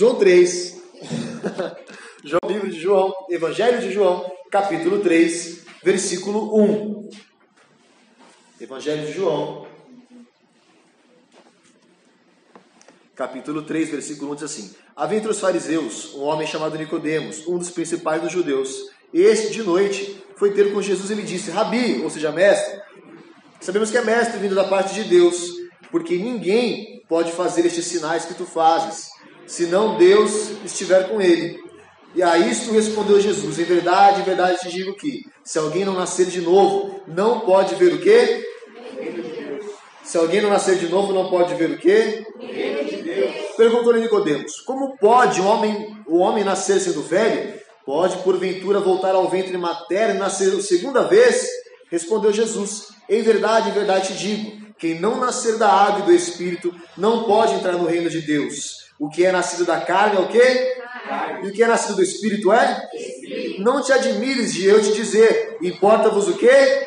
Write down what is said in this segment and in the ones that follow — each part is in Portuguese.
João 3. João, livro de João, Evangelho de João, capítulo 3, versículo 1. Evangelho de João, capítulo 3, versículo 1 diz assim: Havia entre os fariseus um homem chamado Nicodemos, um dos principais dos judeus. Este, de noite, foi ter com Jesus e lhe disse: Rabi, ou seja, mestre, sabemos que é mestre vindo da parte de Deus, porque ninguém pode fazer estes sinais que tu fazes, senão Deus estiver com ele. E a isto respondeu Jesus: Em verdade, em verdade te digo que, se alguém não nascer de novo, não pode ver o quê? Se alguém não nascer de novo, não pode ver o quê? Perguntou-lhe Nicodemos: Como pode um homem, o homem nascer sendo velho? Pode porventura voltar ao ventre materno e nascer segunda vez? Respondeu Jesus: Em verdade, em verdade te digo: quem não nascer da água e do espírito não pode entrar no reino de Deus. O que é nascido da carne é o quê? E o que é nascido do espírito é? Não te admires de eu te dizer, importa-vos o quê?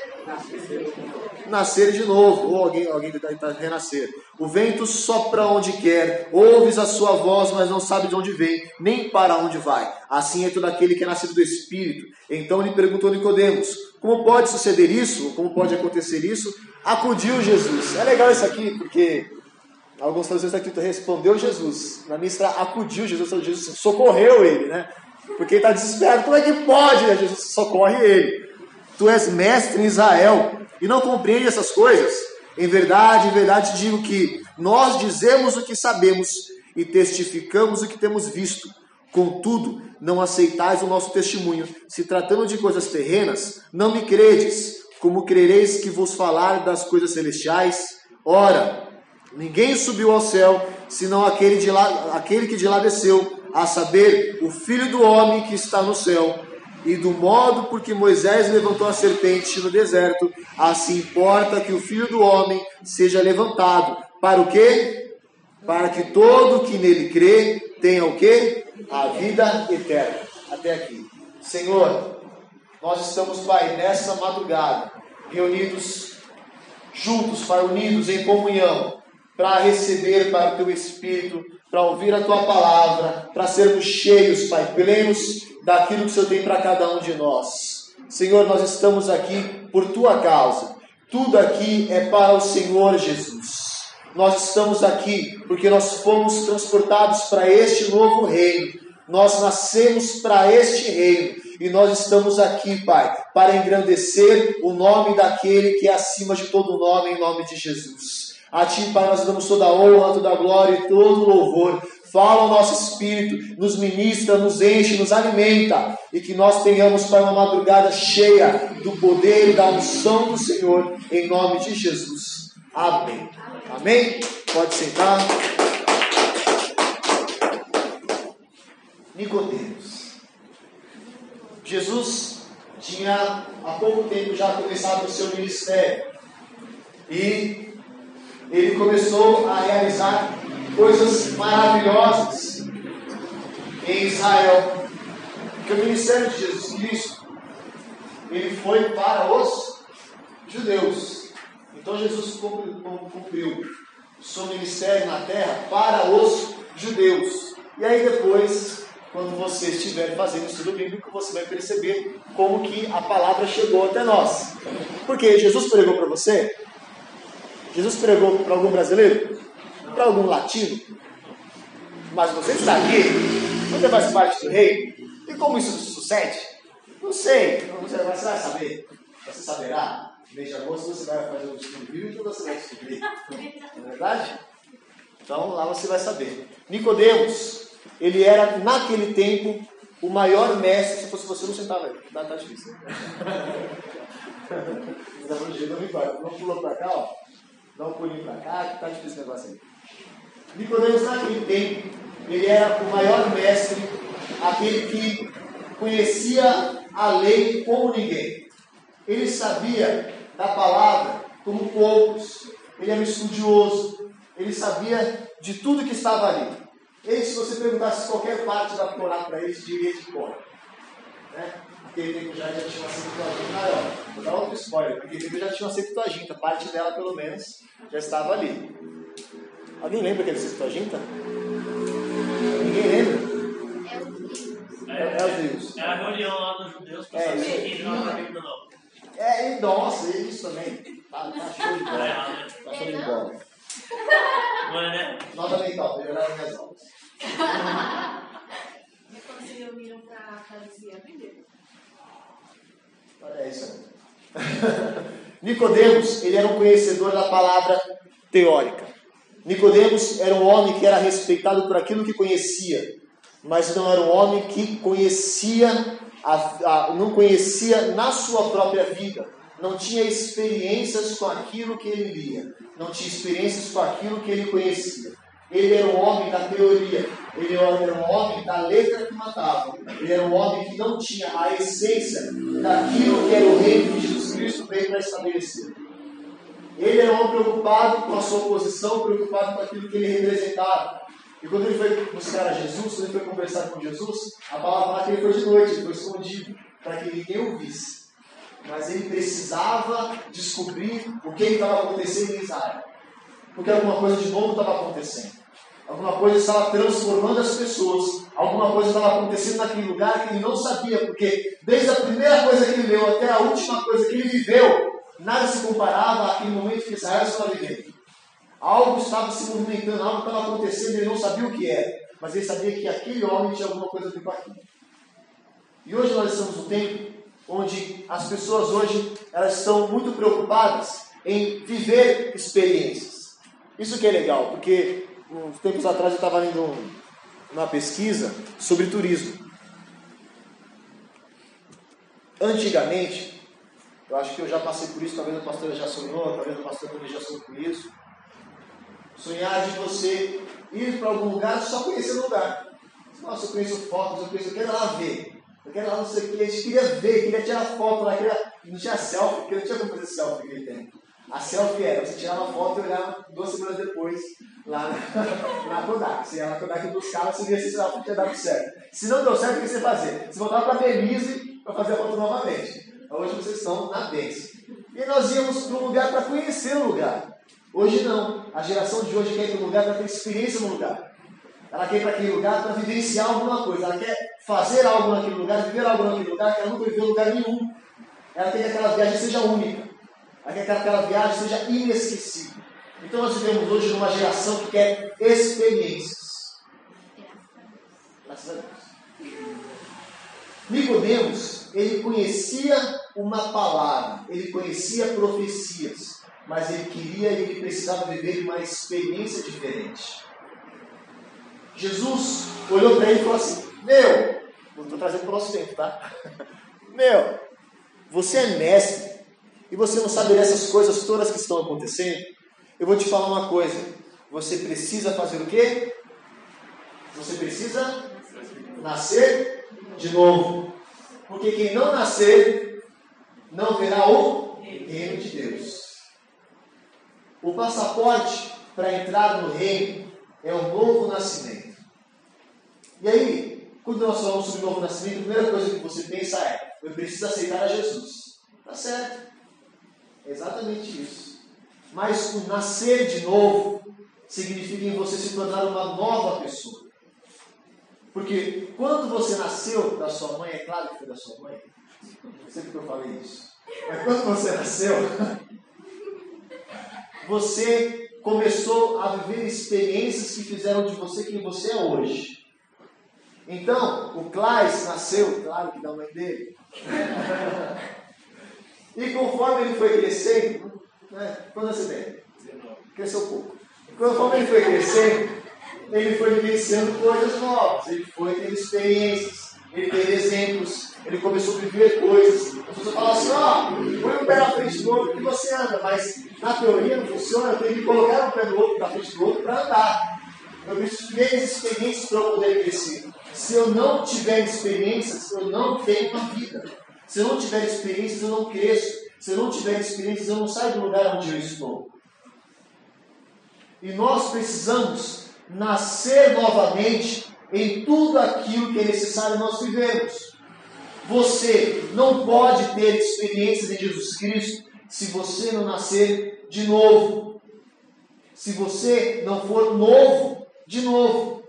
Nascer de novo, ou alguém, alguém tentar renascer. O vento sopra onde quer, ouves a sua voz, mas não sabe de onde vem, nem para onde vai. Assim é todo aquele que é nascido do Espírito. Então lhe perguntou Nicodemos: Como pode suceder isso? Como pode acontecer isso? Acudiu Jesus. É legal isso aqui, porque alguns traduções aqui respondeu Jesus. Na está acudiu Jesus, Jesus socorreu ele, né? Porque ele está desesperado. Como é que pode? Jesus socorre ele. Tu és mestre em Israel e não compreende essas coisas? Em verdade, em verdade digo que nós dizemos o que sabemos e testificamos o que temos visto. Contudo, não aceitais o nosso testemunho. Se tratando de coisas terrenas, não me credes. Como crereis que vos falar das coisas celestiais? Ora, ninguém subiu ao céu, senão aquele, de lá, aquele que de lá desceu, a saber, o Filho do homem que está no céu e do modo por que Moisés levantou a serpente no deserto, assim importa que o Filho do Homem seja levantado. Para o quê? Para que todo que nele crê tenha o quê? A vida eterna. Até aqui. Senhor, nós estamos, Pai, nessa madrugada, reunidos juntos, Pai, unidos em comunhão, para receber, Pai, o Teu Espírito, para ouvir a Tua palavra, para sermos cheios, Pai, plenos daquilo que o Senhor tem para cada um de nós. Senhor, nós estamos aqui por tua causa. Tudo aqui é para o Senhor Jesus. Nós estamos aqui porque nós fomos transportados para este novo reino. Nós nascemos para este reino e nós estamos aqui, Pai, para engrandecer o nome daquele que é acima de todo nome, em nome de Jesus. A Ti, Pai, nós damos toda a honra, toda a glória e todo o louvor, fala ao nosso espírito, nos ministra, nos enche, nos alimenta e que nós tenhamos para uma madrugada cheia do poder e da unção do Senhor, em nome de Jesus. Amém. Amém? Pode sentar. Nicodemos. Jesus tinha há pouco tempo já começado o seu ministério e ele começou a realizar coisas maravilhosas em Israel. Porque o ministério de Jesus Cristo, ele foi para os judeus. Então Jesus cumpriu o seu ministério na terra para os judeus. E aí depois, quando você estiver fazendo estudo bíblico, você vai perceber como que a palavra chegou até nós. Porque Jesus pregou para você? Jesus pregou para algum brasileiro? para algum latino, mas você está aqui, você faz parte do rei, e como isso sucede? Não sei, você vai saber, você saberá. Mês de agosto você vai fazer o estudo bíblico você vai descobrir. Não é verdade? Então lá você vai saber. Nicodemos, ele era naquele tempo o maior mestre. Se fosse você, não sentava aí. Tá, tá difícil. não pular para cá, ó. Dá um pulinho para cá, que tá difícil o negócio aí. Nicodemos naquele tempo, ele era o maior mestre, aquele que conhecia a lei como ninguém. Ele sabia da palavra como poucos. Ele era estudioso. Ele sabia de tudo que estava ali. Ele, se você perguntasse qualquer parte da Torá para ele, diria de cor. Né? Naquele tempo já, já tinha uma Septuaginta maior. Vou dar outro spoiler. Naquele tempo já tinha uma Septuaginta. Parte dela, pelo menos, já estava ali. Alguém lembra aquele Septuaginta? Ninguém lembra? É, É, é os livros. é a reunião lá dos judeus para É, saber quem não é Bíblia não. É, e nossa, isso também. Tá, tá show de Tá bola. errado, né? Tá show de bola. Não é, né? Nota mental, melhoraram minhas aulas. E quando se reuniram para a Bíblia? É isso. Nicodemos, ele era um conhecedor da palavra teórica. Nicodemos era um homem que era respeitado por aquilo que conhecia, mas não era um homem que conhecia, a- a- não conhecia na sua própria vida, não tinha experiências com aquilo que ele lia, não tinha experiências com aquilo que ele conhecia. Ele era um homem da teoria, ele era um homem da letra que matava, ele era um homem que não tinha a essência daquilo que era o reino que Jesus Cristo veio para estabelecer. Ele era um homem preocupado com a sua posição, preocupado com aquilo que ele representava. E quando ele foi buscar a Jesus, quando ele foi conversar com Jesus, a palavra fala que ele foi de noite, ele foi escondido, para que ninguém o visse. Mas ele precisava descobrir o que estava acontecendo em Israel. Porque alguma coisa de novo estava acontecendo. Alguma coisa estava transformando as pessoas. Alguma coisa estava acontecendo naquele lugar que ele não sabia, porque desde a primeira coisa que ele leu até a última coisa que ele viveu, nada se comparava àquele momento que Israel estava vivendo. Algo estava se movimentando, algo estava acontecendo, ele não sabia o que era, mas ele sabia que aquele homem tinha alguma coisa a ver com aquilo. E hoje nós estamos num tempo onde as pessoas hoje elas estão muito preocupadas em viver experiências. Isso que é legal, porque uns tempos atrás eu estava lendo um- uma pesquisa sobre turismo. Antigamente, eu acho que eu já passei por isso, talvez a pastora já sonhou, talvez a pastora já sonhou com isso. Sonhar de você ir para algum lugar só conhecer o lugar. Nossa, eu conheço fotos, eu conheço, eu quero lá ver. Eu quero lá não sei o que, a gente queria ver, queria tirar foto lá, queria... não tinha selfie, porque não tinha como fazer selfie naquele tempo. A selfie era, você tirava foto e olhava duas semanas depois lá na, na Kodak. Você ia na Kodak buscava, você via se a selfie tinha dado certo. Se não deu certo, o que você fazia? Você voltava para Belize para fazer a foto novamente. Hoje vocês estão na Belize. E nós íamos para um lugar para conhecer o lugar. Hoje não. A geração de hoje quer ir para um lugar para ter experiência no lugar. Ela quer ir para aquele lugar para vivenciar alguma coisa. Ela quer fazer algo naquele lugar, viver algo naquele lugar que ela nunca viveu em lugar nenhum. Ela quer que aquela viagem seja única. Quer que aquela viagem seja inesquecível. Então nós vivemos hoje numa geração que quer experiências. Graças a Deus. Nicodemos, ele conhecia uma palavra, ele conhecia profecias, mas ele queria e ele precisava viver uma experiência diferente. Jesus olhou para ele e falou assim: Meu, não estou trazendo para o nosso tempo, tá? Meu, você é mestre e você não sabe dessas coisas todas que estão acontecendo? Eu vou te falar uma coisa: você precisa fazer o quê? Você precisa nascer de novo. Porque quem não nascer, não verá o reino de Deus. O passaporte para entrar no reino é um novo nascimento. E aí, quando nós falamos sobre novo nascimento, a primeira coisa que você pensa é: eu preciso aceitar a Jesus. Tá certo. É exatamente isso. Mas o nascer de novo significa em você se tornar uma nova pessoa. Porque quando você nasceu da sua mãe, é claro que foi da sua mãe. Sempre que eu falei isso. Mas quando você nasceu, você começou a viver experiências que fizeram de você quem você é hoje. Então, o Claes nasceu, claro que da mãe dele. e conforme ele foi crescendo, né, quando você tem? Cresceu pouco. Conforme ele foi crescendo, ele foi vivenciando coisas novas, ele foi tendo experiências, ele teve exemplos, ele começou a viver coisas. As pessoas falam assim, ó, põe um pé na frente do outro que você anda, mas na teoria não funciona, tenho que colocar um pé no outro na frente do outro para andar. Eu preciso ter experiências para poder crescer. Se eu não tiver experiências, eu não tenho uma vida. Se eu não tiver experiências, eu não cresço. Se eu não tiver experiências, eu não saio do lugar onde eu estou. E nós precisamos nascer novamente em tudo aquilo que é necessário nós vivemos. Você não pode ter experiências em Jesus Cristo se você não nascer de novo. Se você não for novo de novo.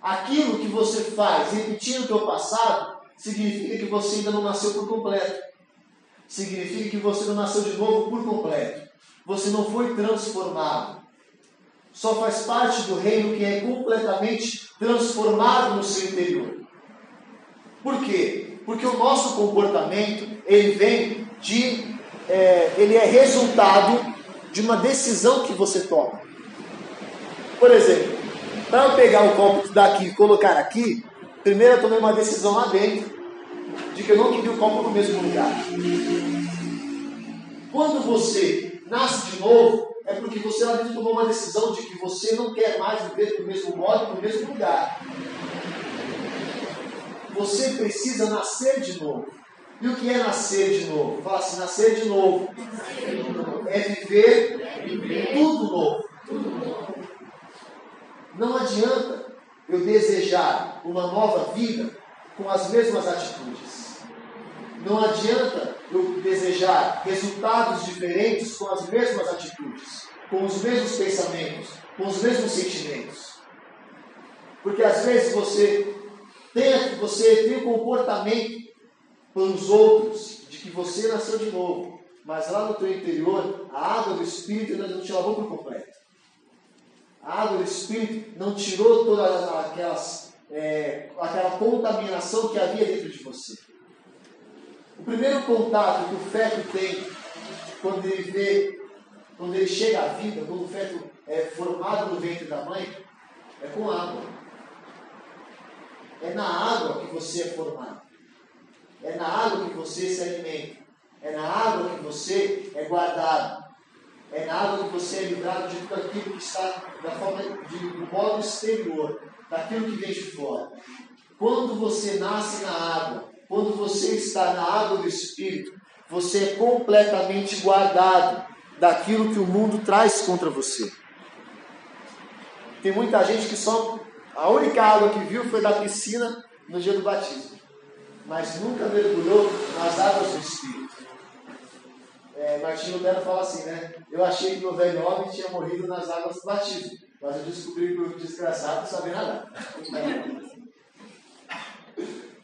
aquilo que você faz repetindo o teu passado, significa que você ainda não nasceu por completo. Significa que você não nasceu de novo por completo. Você não foi transformado. Só faz parte do reino que é completamente transformado no seu interior. Por quê? Porque o nosso comportamento ele vem de, é, ele é resultado de uma decisão que você toma. Por exemplo, para eu pegar o copo daqui e colocar aqui, primeiro eu tomei uma decisão lá dentro de que eu não queria o copo no mesmo lugar. Quando você nasce de novo, é porque você lá dentro tomou uma decisão de que você não quer mais viver do mesmo modo, no mesmo lugar. Você precisa nascer de novo. E o que é nascer de novo? Fala assim, nascer de novo. É viver tudo novo. Não adianta eu desejar uma nova vida com as mesmas atitudes. Não adianta eu desejar resultados diferentes com as mesmas atitudes, com os mesmos pensamentos, com os mesmos sentimentos. Porque às vezes você tem, você tem um comportamento pelos outros de que você nasceu de novo, mas lá no teu interior a água do Espírito ainda não te lavou por completo. A água do Espírito não tirou todas aquelas, é, aquela contaminação que havia dentro de você. O primeiro contato que o feto tem quando ele vê, quando ele chega à vida, quando o feto é formado no ventre da mãe, é com água. É na água que você é formado. É na água que você se alimenta. É na água que você é guardado. É na água que você é livrado de tudo aquilo que está da forma de, do modo exterior, daquilo que vem de fora. Quando você nasce na água, quando você está na água do Espírito, você é completamente guardado daquilo que o mundo traz contra você. Tem muita gente que só a única água que viu foi da piscina no dia do batismo, mas nunca mergulhou nas águas do Espírito. É, Martinho Lutero fala assim, né? Eu achei que meu velho homem tinha morrido nas águas do batismo, mas eu descobri que o desgraçado sabia nadar.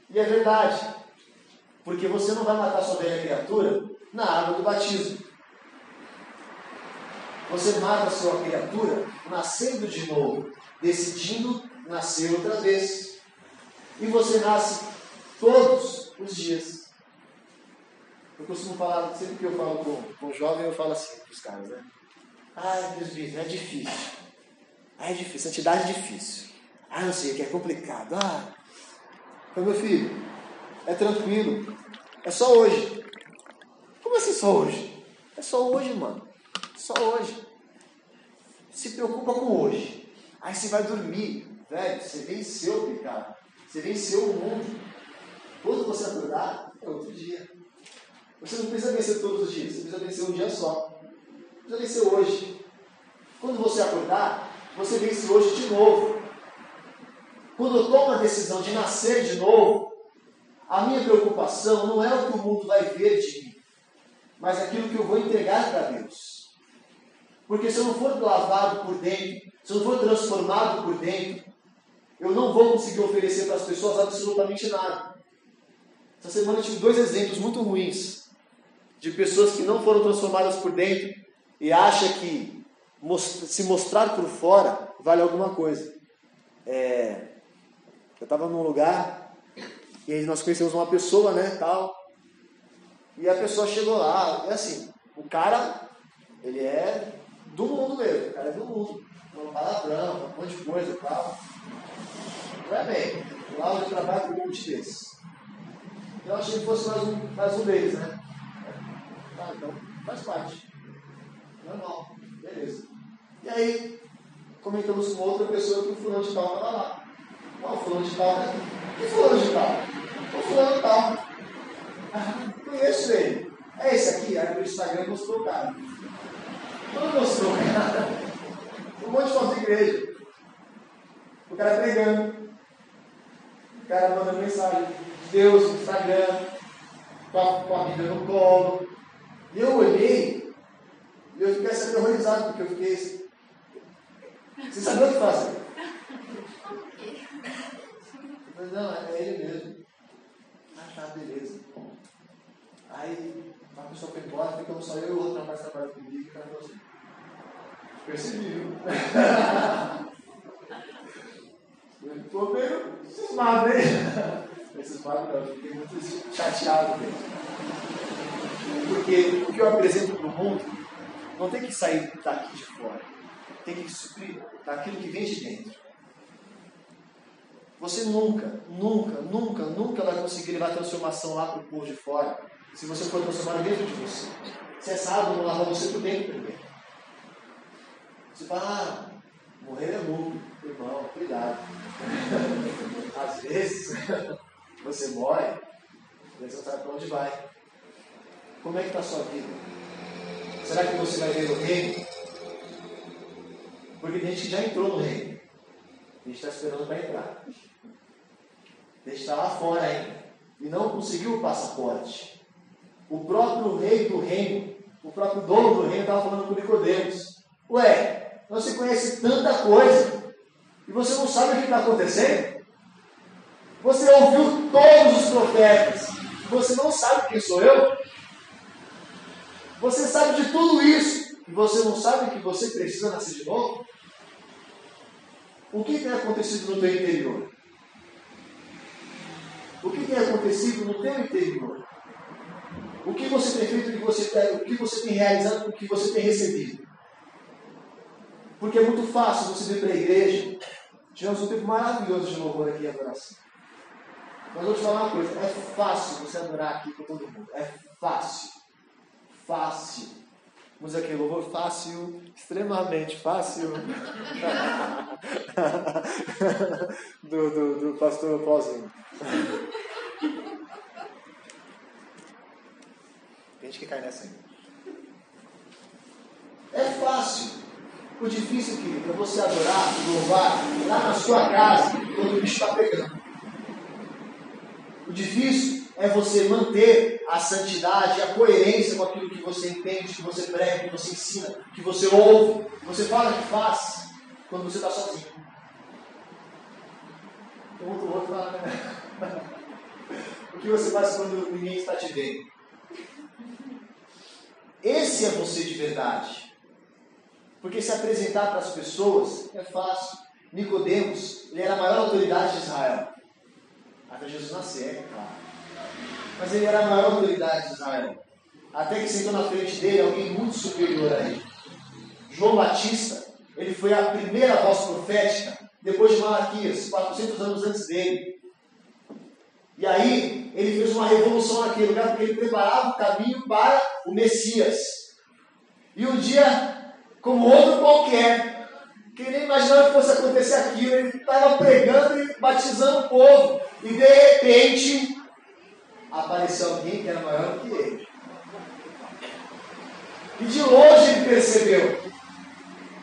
E é verdade, porque você não vai matar sua velha criatura na água do batismo. Você mata sua criatura nascendo de novo, decidindo nascer outra vez. E você nasce todos os dias. Eu costumo falar, sempre que eu falo com, com jovem, eu falo assim para os caras, né? Ai, presbítero, é difícil. Ah, é difícil, santidade é difícil. Ah, não sei, que é complicado. Ah, então, meu filho, é tranquilo. É só hoje. Como assim só hoje? É só hoje, mano. Só hoje. Se preocupa com hoje. Aí você vai dormir. Velho, você venceu o pecado. Você venceu o mundo. Quando você acordar, é outro dia. Você não precisa vencer todos os dias. Você precisa vencer um dia só. Você precisa vencer hoje. Quando você acordar, você vence hoje de novo. Quando eu tomo a decisão de nascer de novo, a minha preocupação não é o que o mundo vai ver de mim, mas aquilo que eu vou entregar para Deus. Porque se eu não for lavado por dentro, se eu não for transformado por dentro, eu não vou conseguir oferecer para as pessoas absolutamente nada. Essa semana eu tive dois exemplos muito ruins de pessoas que não foram transformadas por dentro e acham que se mostrar por fora vale alguma coisa. É, eu estava num lugar e aí nós conhecemos uma pessoa, né, tal. E a pessoa chegou lá, é assim, o cara, ele é do mundo mesmo, o cara é do mundo. Falou palavrão, um monte de coisa e tal. Não é bem, lá eu trabalho com um monte desses. Eu achei que fosse mais um, mais um deles, né? Tá, então faz parte. Normal, beleza. E aí, comentamos com outra pessoa que o fulano de tal estava lá. Ó, o fulano de tal, né? Que fulano de tal? O fulano de tal. Conheço ele. É esse aqui? Aí no Instagram mostrou o cara. Quando mostrou o cara, um monte de foto de igreja. O cara pregando. O cara mandando mensagem de Deus Instagram, com a, com a Bíblia no colo. E eu olhei e eu fiquei aterrorizado, porque eu fiquei. Você sabia o que fazer? Mas não, é ele mesmo. Ah, tá, beleza. Aí a pessoa foi embora, ficamos só eu e o outro rapaz trabalhando comigo e o cara falou assim. Percebi, viu? Eu Ficou meio cismado, hein? Cismado não, eu fiquei muito chateado mesmo. Porque o que eu apresento para o mundo não tem que sair daqui de fora. Tem que suprir daquilo que vem de dentro. Você nunca, nunca, nunca, nunca vai conseguir levar a transformação lá para o povo de fora se você for transformar dentro de você. Se essa água não lavar você por dentro primeiro. Você fala, ah, morrer é lucro. Irmão, cuidado. Às vezes você morre e você não sabe para onde vai. Como é que está a sua vida? Será que você vai ver o reino? Porque tem gente já entrou no reino. A gente está esperando para entrar. A gente está lá fora ainda. E não conseguiu o passaporte. O próprio rei do reino, o próprio dono do reino estava falando com Nicodemos. Ué, você conhece tanta coisa e você não sabe o que está acontecendo? Você ouviu todos os profetas você não sabe quem sou eu? Você sabe de tudo isso e você não sabe que você precisa nascer de novo? O que tem acontecido no teu interior? O que tem acontecido no teu interior? O que você tem feito, o que você tem, o que você tem realizado, o que você tem recebido? Porque é muito fácil você vir para a igreja. Tivemos um tempo maravilhoso de louvor aqui em adoração. Mas vou te falar uma coisa: é fácil você adorar aqui com todo mundo. É fácil. Fácil. Vamos aqui, louvor fácil, extremamente fácil. do, do, do pastor Paulinho. Tem gente que cai nessa ainda. É fácil. O difícil, querido, é você adorar, louvar lá na sua casa, quando o bicho está pegando. O difícil é você manter a santidade, a coerência com aquilo que você entende, que você prega, que você ensina, que você ouve, que você fala que faz, quando você está sozinho. O outro, fala, né? O que você faz quando ninguém está te vendo? Esse é você de verdade. Porque se apresentar para as pessoas é fácil. Nicodemos, ele era a maior autoridade de Israel. Até Jesus nascer, é claro. Mas ele era a maior autoridade de Israel. Até que sentou na frente dele alguém muito superior a ele. João Batista, ele foi a primeira voz profética depois de Malaquias, 400 anos antes dele. E aí, ele fez uma revolução naquele lugar, porque ele preparava o caminho para o Messias. E um dia, como outro qualquer, que nem imaginava que fosse acontecer aquilo, ele estava pregando e batizando o povo. E de repente, apareceu alguém que era maior do que ele. E de longe ele percebeu.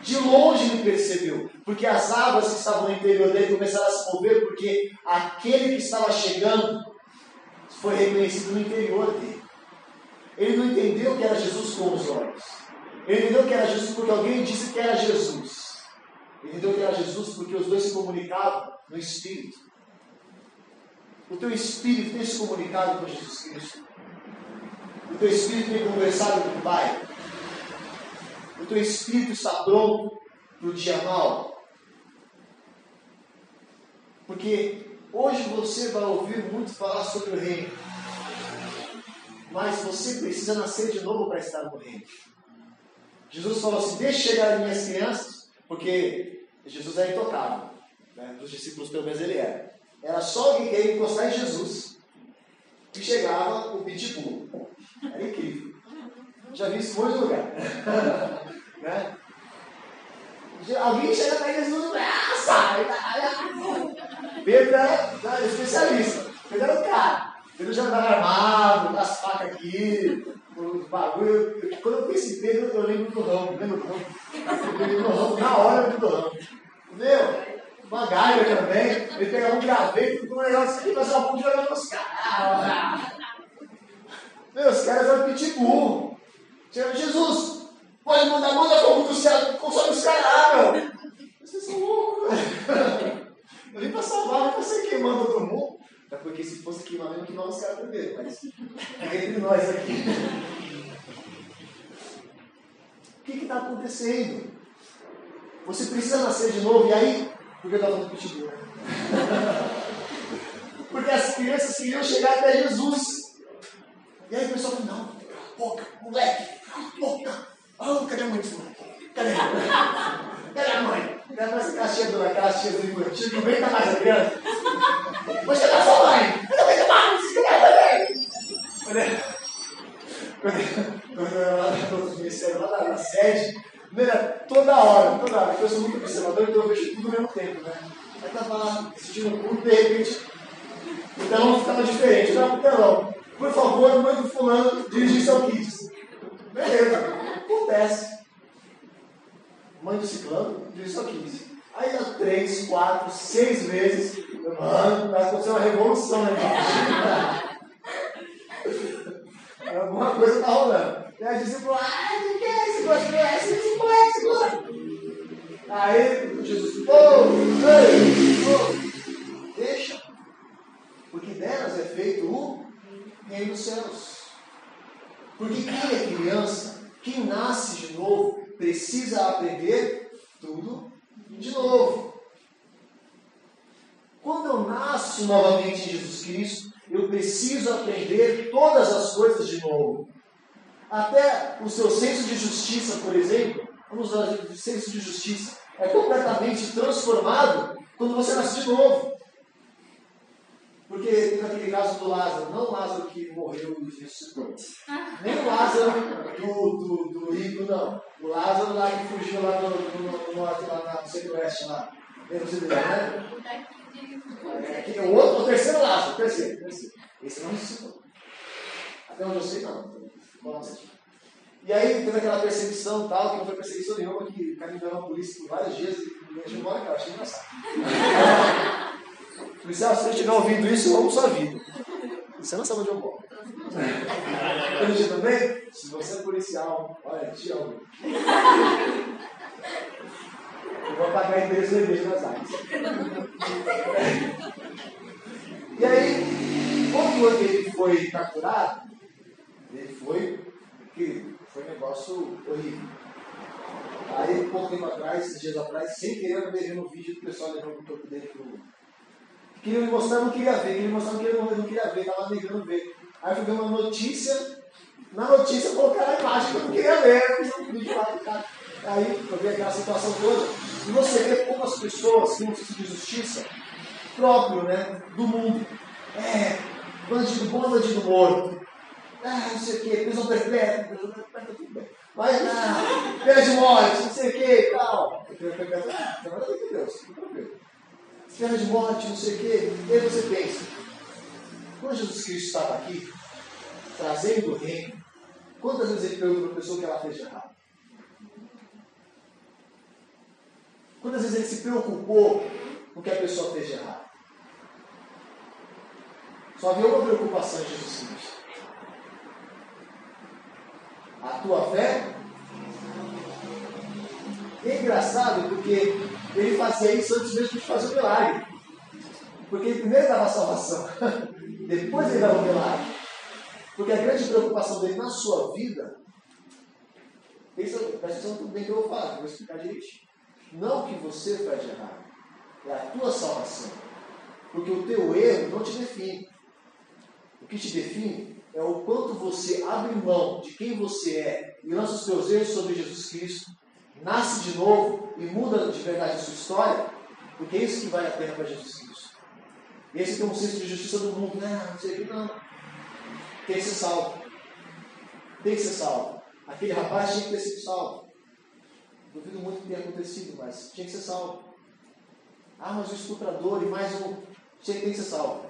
De longe ele percebeu. Porque as águas que estavam no interior dele começaram a se mover, porque aquele que estava chegando foi reconhecido no interior dele. Ele não entendeu que era Jesus com os olhos. Ele entendeu que era Jesus porque alguém disse que era Jesus. Ele entendeu que era Jesus porque os dois se comunicavam no Espírito. O teu Espírito tem se comunicado com Jesus Cristo. O teu Espírito tem conversado com o Pai. O teu Espírito está pronto para o dia mal. Porque hoje você vai ouvir muito falar sobre o reino. Mas você precisa nascer de novo para estar no reino. Jesus falou assim: deixe chegar as minhas crianças, porque Jesus é intocável. Né? Dos discípulos, pelo menos, ele era. Era só alguém que ia encostar em Jesus e chegava o pitbull. Era incrível. Já vi isso em muitos lugares. né? Alguém chega para Jesus e Pedro era especialista. Pedro era o cara. Pedro já estava armado, com as facas aqui, os bagulho. Quando eu em Pedro, eu lembro do ramo. Do ramo? Eu lembro do ramo. Na hora eu lembro do ramo. Meu, uma gaiva também. Ele pegava um graveto, ficou um negócio aqui, mas uma ponte jogando nos caras. Meu, os caras eram pitbull. Chegando, Jesus, pode mandar, manda fogo do céu, consome os caras meu. Vocês são loucos, Eu vim para salvar, não para ser queimando todo mundo. Porque se fosse queimar mesmo, queimava os caras primeiro, mas é entre nós aqui. O que está acontecendo? Você precisa nascer de novo, e aí, por que eu estava falando pitbull, né? Porque as crianças queriam chegar até Jesus. E aí o pessoal falou, não, cala a boca, moleque, cala a boca. Oh, cadê a mãe desse moleque? Cadê? Cadê a mãe? Cadê a mãe? Aquela tia do aquela tia do infantil que aguenta mais a criança. Você tá sua mãe! Eu não aguento mais! Cadê? Quando quando eu era lá no ministério, lá na sede, era toda hora, toda hora. Eu sou muito observador, então eu vejo tudo ao mesmo tempo, né? Aí tava lá, assistindo o culto, de repente, o telão ficava diferente. Eu tava telão. Por favor, mãe do fulano, dirigir seu Kids. Beleza, acontece. Mãe do ciclano, dirigir seu Kids. Aí dá três, quatro, seis vezes. Mano, vai acontecer uma revolução, né, gente? Alguma coisa tá rolando. E aí o discípulo, ah, que é esse discípulo é esse. Aí Jesus, oh, ei, oh, deixa. Porque delas é feito o reino dos céus. Porque quem é criança, quem nasce de novo, precisa aprender tudo de novo. Quando eu nasço novamente em Jesus Cristo, eu preciso aprender todas as coisas de novo. Até o seu senso de justiça, por exemplo, o senso de justiça, é completamente transformado quando você nasce de novo. Porque teve aquele caso do Lázaro, não o Lázaro que morreu e ressuscitou. Nem o Lázaro do, do, do rico, não. O Lázaro lá que fugiu lá no, no, no norte, lá no centro-oeste, lá. Lembra você dele, né? É, aqui, o, outro, o terceiro Lázaro, o terceiro, terceiro. Esse não ressuscitou. Até onde eu sei, não. E aí teve aquela perseguição tal, que não foi perseguição nenhuma, que enganou a polícia por vários dias e deixou embora, cara, achei engraçado. Policial, se você estiver ouvindo isso, eu amo sua vida. Você não sabe onde eu moro. Entendi também? Se você é policial, olha, te amo. Eu vou pagar endereço da igreja nas áreas. E aí, quando ele foi capturado, ele foi, que foi um negócio horrível. Aí, pouco tempo atrás, dias atrás, sem querer, eu acabei um vídeo do pessoal levando o corpo dele pro. Queria me mostrar, não queria ver, queria me mostrar, não queria, não queria ver, estava negando ver. Aí eu fui uma notícia, na notícia colocaram a imagem que eu não queria ver, eu um vídeo lá, cara. Aí eu vi aquela situação toda, e você vê como as pessoas têm um senso de justiça próprio, né, do mundo. É, bandido bom, bandido morto. Ah, não sei o quê, prisão perpétua, prisão perpétua, tudo bem. Mas, ah, pena de morte, não sei o quê e tal. Pena ah. Pena de morte, não sei o quê. E aí você pensa, quando Jesus Cristo estava aqui, trazendo o reino, quantas vezes ele perguntou para a pessoa que ela fez de errado? Quantas vezes ele se preocupou com o que a pessoa fez de errado? Só havia uma preocupação em Jesus Cristo. A tua fé. É engraçado porque ele fazia isso antes mesmo de fazer o milagre. Porque ele primeiro dava a salvação, depois ele dava o milagre. Porque a grande preocupação dele na sua vida, pensa, presta atenção tudo bem que eu vou falar, vou explicar direitinho. Não que você faz de errado, é a tua salvação. Porque o teu erro não te define. O que te define é o quanto você abre mão de quem você é e lança os teus erros sobre Jesus Cristo, nasce de novo e muda de verdade a sua história, porque é isso que vale a pena para Jesus Cristo. Esse que é um senso de justiça do mundo. Não, não sei o não. Tem que ser salvo. Tem que ser salvo. Aquele rapaz tinha que ter sido salvo. Duvido muito que tenha acontecido, mas tinha que ser salvo. Ah, mas o estuprador e mais um. Tinha que ser salvo.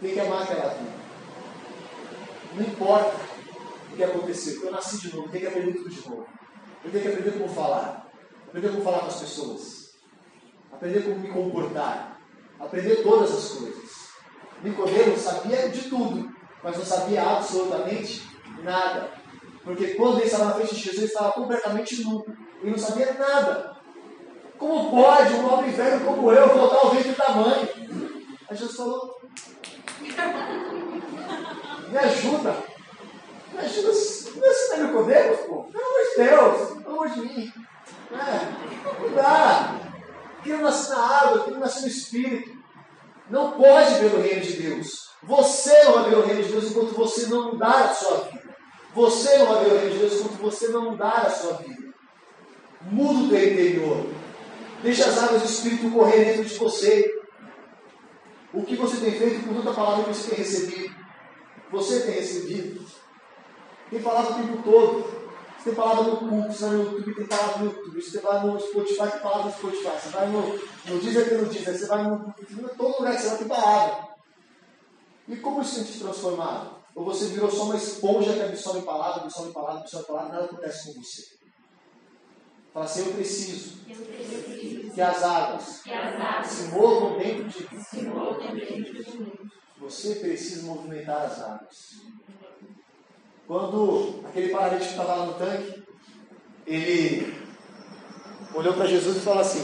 Tem que amar aquela vida. Não importa o que aconteceu. Eu nasci de novo, tem que aprender tudo de novo. Eu tenho que aprender como falar. Aprender como falar com as pessoas. Aprender como me comportar. Aprender todas as coisas. Nicodemo sabia de tudo, mas não sabia absolutamente nada. Porque quando ele estava na frente de Jesus, ele estava completamente nu. Ele não sabia nada. Como pode um homem velho como eu voltar ao da mãe? Aí Jesus falou: Me ajuda. Me ajuda. Não assim, meu Podemos, pô. Pelo amor de Deus. Pelo amor de mim. É, não dá. Quero nascer na água, quero nascer no Espírito. Não pode ver o reino de Deus. Você não vai ver o reino de Deus enquanto você não mudar a sua vida. Você não vai ver o reino de Deus enquanto você não mudar a sua vida. Muda o teu interior. Deixa as águas do Espírito correr dentro de você. O que você tem feito com tanta palavra que você tem recebido? Você tem recebido? Tem falado o tempo todo. Você tem palavra no culto, você vai no YouTube, tem palavra no YouTube. Você vai no Spotify, tem palavra no Spotify. Você vai no, no Deezer, tem no Deezer. Você vai no. Todo lugar que você vai tem palavra. E como isso tem te transformado? Ou você virou só uma esponja que absorve palavra, absorve palavra, absorve palavra, nada acontece com você. Fala assim, eu preciso, Eu preciso que as águas que as águas se movam dentro de mim. Você precisa movimentar as águas. Quando aquele paralítico estava lá no tanque, ele olhou para Jesus e falou assim: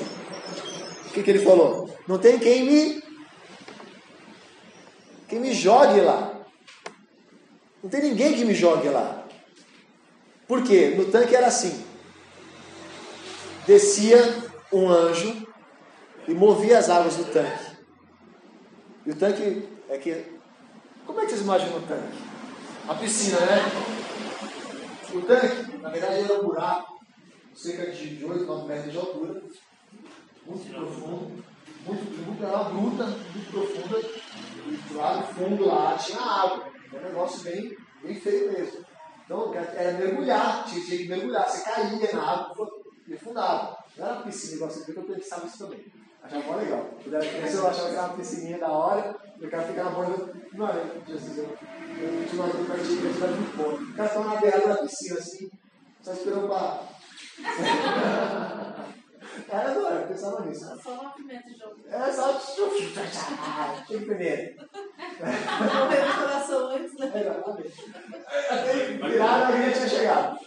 O que, que ele falou? Não tem quem me. Quem me jogue lá. Não tem ninguém que me jogue lá. Por quê? No tanque era assim: descia um anjo e movia as águas do tanque. E o tanque é que. Como é que vocês imaginam o tanque? A piscina, né? O tanque, na verdade, era um buraco, cerca de 8, 9 metros de altura, muito profundo, muito, muito era uma gruta, muito profunda, e do lado fundo lá tinha água. Era um negócio bem, bem feio mesmo. Então era mergulhar, tinha, tinha que mergulhar, você caía na água e afundava. Não era uma piscina igual você que eu pensava isso também. Achava legal. Eu achava que era uma piscininha da hora, o cara ficava na borda. Mano, Jesus, eu, eu continuava com a gente acreditar de ponto. O cara estava na beirada da piscina assim, só esperando pra. Era adora, eu pensava nisso. Só 9 metros de altura. É só. Que primeiro. Morreu no coração antes, né? Até virar, a já tinha chegado.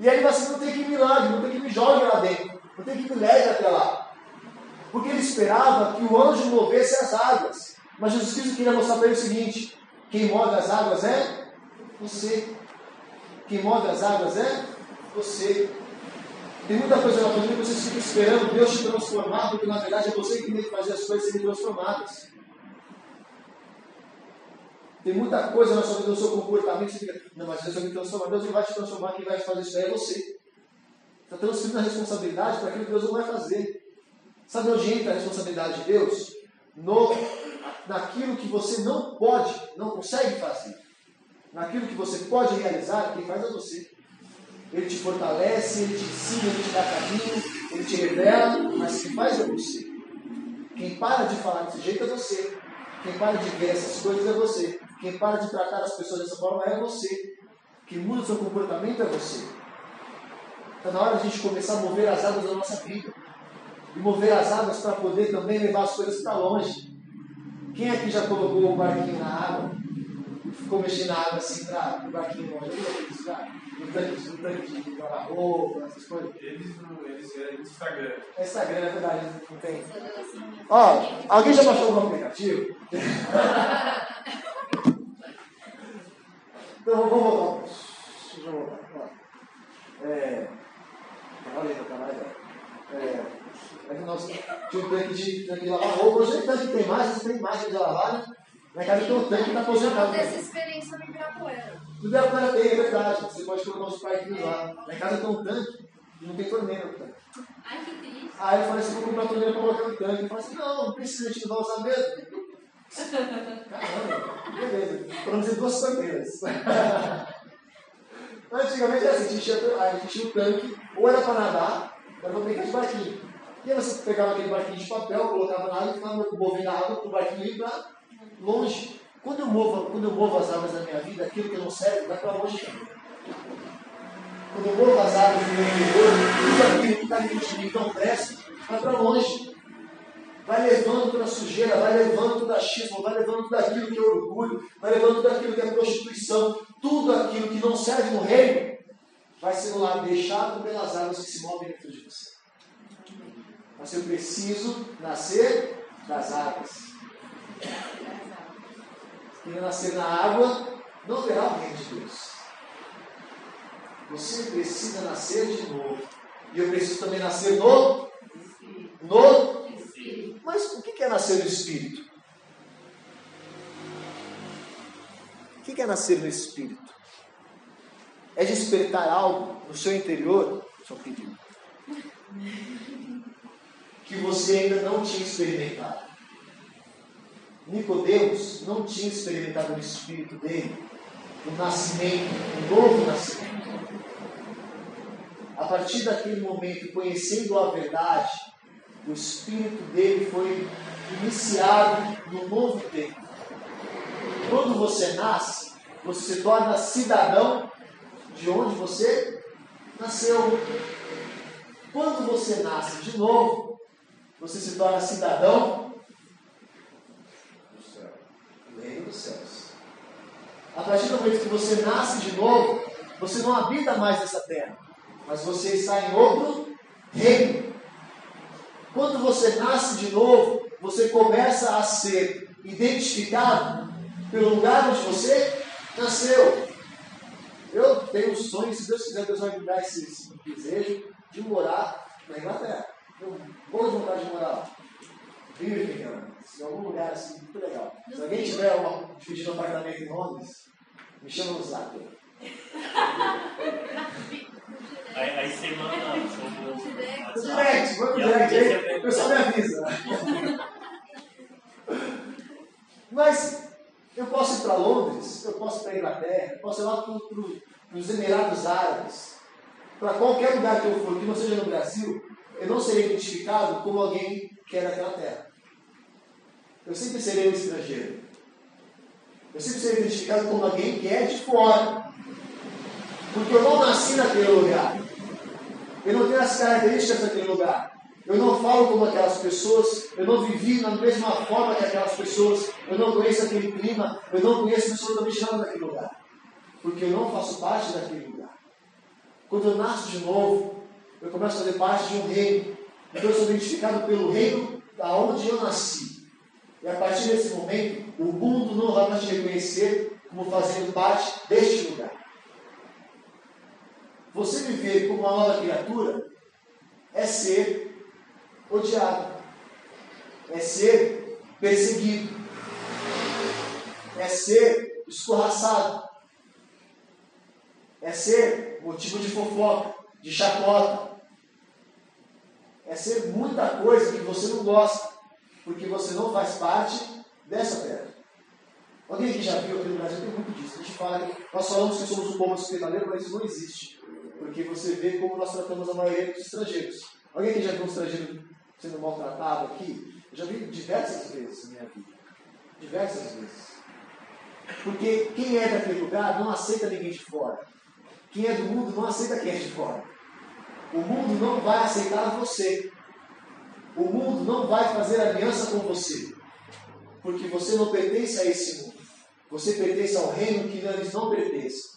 E aí ele assim, não tem que me milagre, não tem que me jogue lá dentro, não tem que me leve até lá. Porque ele esperava que o anjo movesse as águas. Mas Jesus Cristo queria mostrar para ele o seguinte: quem move as águas é você. Quem move as águas é você. Tem muita coisa na tua vida que você fica esperando Deus te transformar, porque na verdade é você que tem que fazer as coisas serem transformadas. Tem muita coisa na sua vida, no seu comportamento, você fica, não, mas Deus vai me transformar. Deus vai te transformar, quem vai fazer isso aí é você. Está transferindo a responsabilidade para aquilo que Deus não vai fazer. Sabe onde entra a responsabilidade de Deus? No, naquilo que você não pode, não consegue fazer. Naquilo que você pode realizar, quem faz é você. Ele te fortalece, ele te ensina, ele te dá caminho, ele te revela, mas quem faz é você. Quem para de falar desse jeito é você. Quem para de ver essas coisas é você. Quem para de tratar as pessoas dessa forma é você. Quem muda o seu comportamento é você. Está na hora de a gente começar a mover as águas da nossa vida. E mover as águas para poder também levar as coisas para longe. Quem aqui já colocou o barquinho na água? Ficou mexendo na água assim para o barquinho longe? No tanque, no tanque de lavar roupa, essas coisas. Eles no eles, é Instagram. É Instagram, é verdade, não tem. Ó, alguém já baixou algum aplicativo? então vamos voltar. Deixa eu voltar. É. Olha aí no canal, é. É que nós tinha um tanque de, tanque de lavar roupa. Hoje tem tanque que tem mais, tem mais de lavar, né? Na casa tem um tanque que está aposentado. Dessa experiência no Ibirapuera. Tudo é para ter, é verdade. Você pode colocar os parquinhos lá. Na casa tem um tanque e não tem torneira no tanque. Ai, que triste. Aí eu falei assim, vou comprar torneira para colocar no tanque. Ele falou assim, não, não precisa, a gente não vai usar mesmo. Caramba, beleza. Dizer duas torneiras. Antigamente era assim, a gente tinha, a gente tinha um tanque, ou era para nadar, ou era para brincar de barquinho. E aí você pegava aquele barquinho de papel, colocava na água e ficava movendo a água para o barquinho ir para longe. Quando eu, movo, quando eu movo as águas da minha vida, aquilo que não serve vai para longe. Quando eu movo as águas do meu interior, tudo aquilo que está dentro de mim não presta, vai para longe. Vai levando toda a sujeira, vai levando toda a xisma, vai levando tudo aquilo que é orgulho, vai levando tudo aquilo que é prostituição, tudo aquilo que não serve no reino, vai sendo lá deixado pelas águas que se movem dentro de você. Mas eu preciso nascer das águas. Quem nascer na água não verá o reino de Deus. Você precisa nascer de novo. E eu preciso também nascer no. No. Mas o que é nascer no Espírito? O que é nascer no Espírito? É despertar algo no seu interior, seu pedido, que você ainda não tinha experimentado. Nicodemos não tinha experimentado no espírito dele o nascimento, o novo nascimento. A partir daquele momento, conhecendo a verdade, o espírito dele foi iniciado no novo tempo. Quando você nasce, você se torna cidadão de onde você nasceu. Quando você nasce de novo, você se torna cidadão do reino dos céus. A partir do momento que você nasce de novo, você não habita mais nessa terra, mas você está em outro reino. Quando você nasce de novo, você começa a ser identificado pelo lugar onde você nasceu. Eu tenho um sonho, se Deus quiser, Deus vai me dar esse, esse desejo de morar na Inglaterra. Eu vou de vontade de morar lá. Birmingham, em algum lugar assim, muito legal. Se alguém tiver uma, dividindo um apartamento em Londres, me chama no zap. Aí, aí você manda sobre direct, vamos no E a direct aí, o pessoal me avisa. Mas eu posso ir para Londres, eu posso ir para a Inglaterra, eu posso ir lá para os Emirados Árabes, para qualquer lugar que eu for, que não seja no Brasil, eu não serei identificado como alguém que é daquela terra. Eu sempre serei um estrangeiro. Eu sempre serei identificado como alguém que é de fora. Porque eu não nasci naquele lugar. Eu não tenho as características daquele lugar. Eu não falo como aquelas pessoas, eu não vivi na mesma forma que aquelas pessoas, eu não conheço aquele clima, eu não conheço absolutamente nada daquele lugar. Porque eu não faço parte daquele lugar. Quando eu nasço de novo, eu começo a fazer parte de um reino. Então eu sou identificado pelo reino da onde eu nasci. E a partir desse momento, o mundo não vai mais te reconhecer como fazendo parte deste lugar. Você viver como uma nova criatura é ser odiado, é ser perseguido, é ser escorraçado, é ser motivo de fofoca, de chacota, é ser muita coisa que você não gosta, porque você não faz parte dessa terra. Alguém aqui já viu aqui no Brasil tem muito disso. A gente fala que nós falamos que somos um povo hospitaleiro, mas isso não existe. Porque você vê como nós tratamos a maioria dos estrangeiros. Alguém aqui já viu um estrangeiro sendo maltratado aqui? Eu já vi diversas vezes na minha vida. Diversas vezes. Porque quem é daquele lugar não aceita ninguém de fora. Quem é do mundo não aceita quem é de fora. O mundo não vai aceitar você. O mundo não vai fazer aliança com você. Porque você não pertence a esse mundo. Você pertence ao reino que eles não pertencem.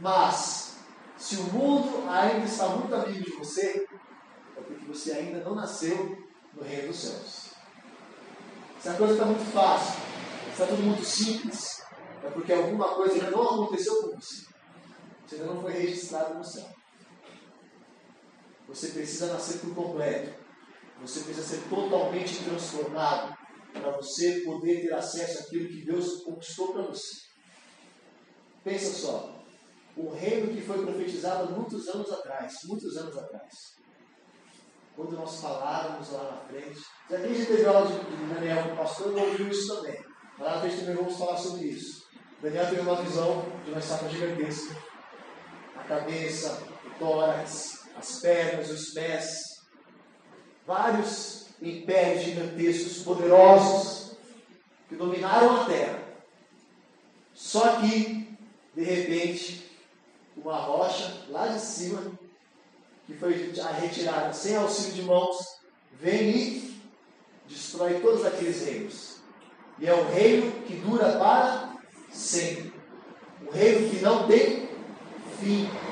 Mas, se o mundo ainda está muito amigo de você, é porque você ainda não nasceu no reino dos céus. Se a coisa está muito fácil, está tudo muito simples, é porque alguma coisa ainda não aconteceu com você. Você ainda não foi registrado no céu. Você precisa nascer por completo. Você precisa ser totalmente transformado para você poder ter acesso àquilo que Deus conquistou para você. Pensa só, o reino que foi profetizado muitos anos atrás, muitos anos atrás. Quando nós falávamos lá na frente, já a gente teve aula de, Daniel com o pastor, eu ouvi isso também. Lá na frente também vamos falar sobre isso. Daniel teve uma visão de uma estátua gigantesca. A cabeça, o tórax, as pernas, os pés. Vários impérios gigantescos, poderosos, que dominaram a terra. Só que, de repente, uma rocha lá de cima, que foi retirada sem auxílio de mãos, vem e destrói todos aqueles reinos. E é um reino que dura para sempre. Um reino que não tem fim.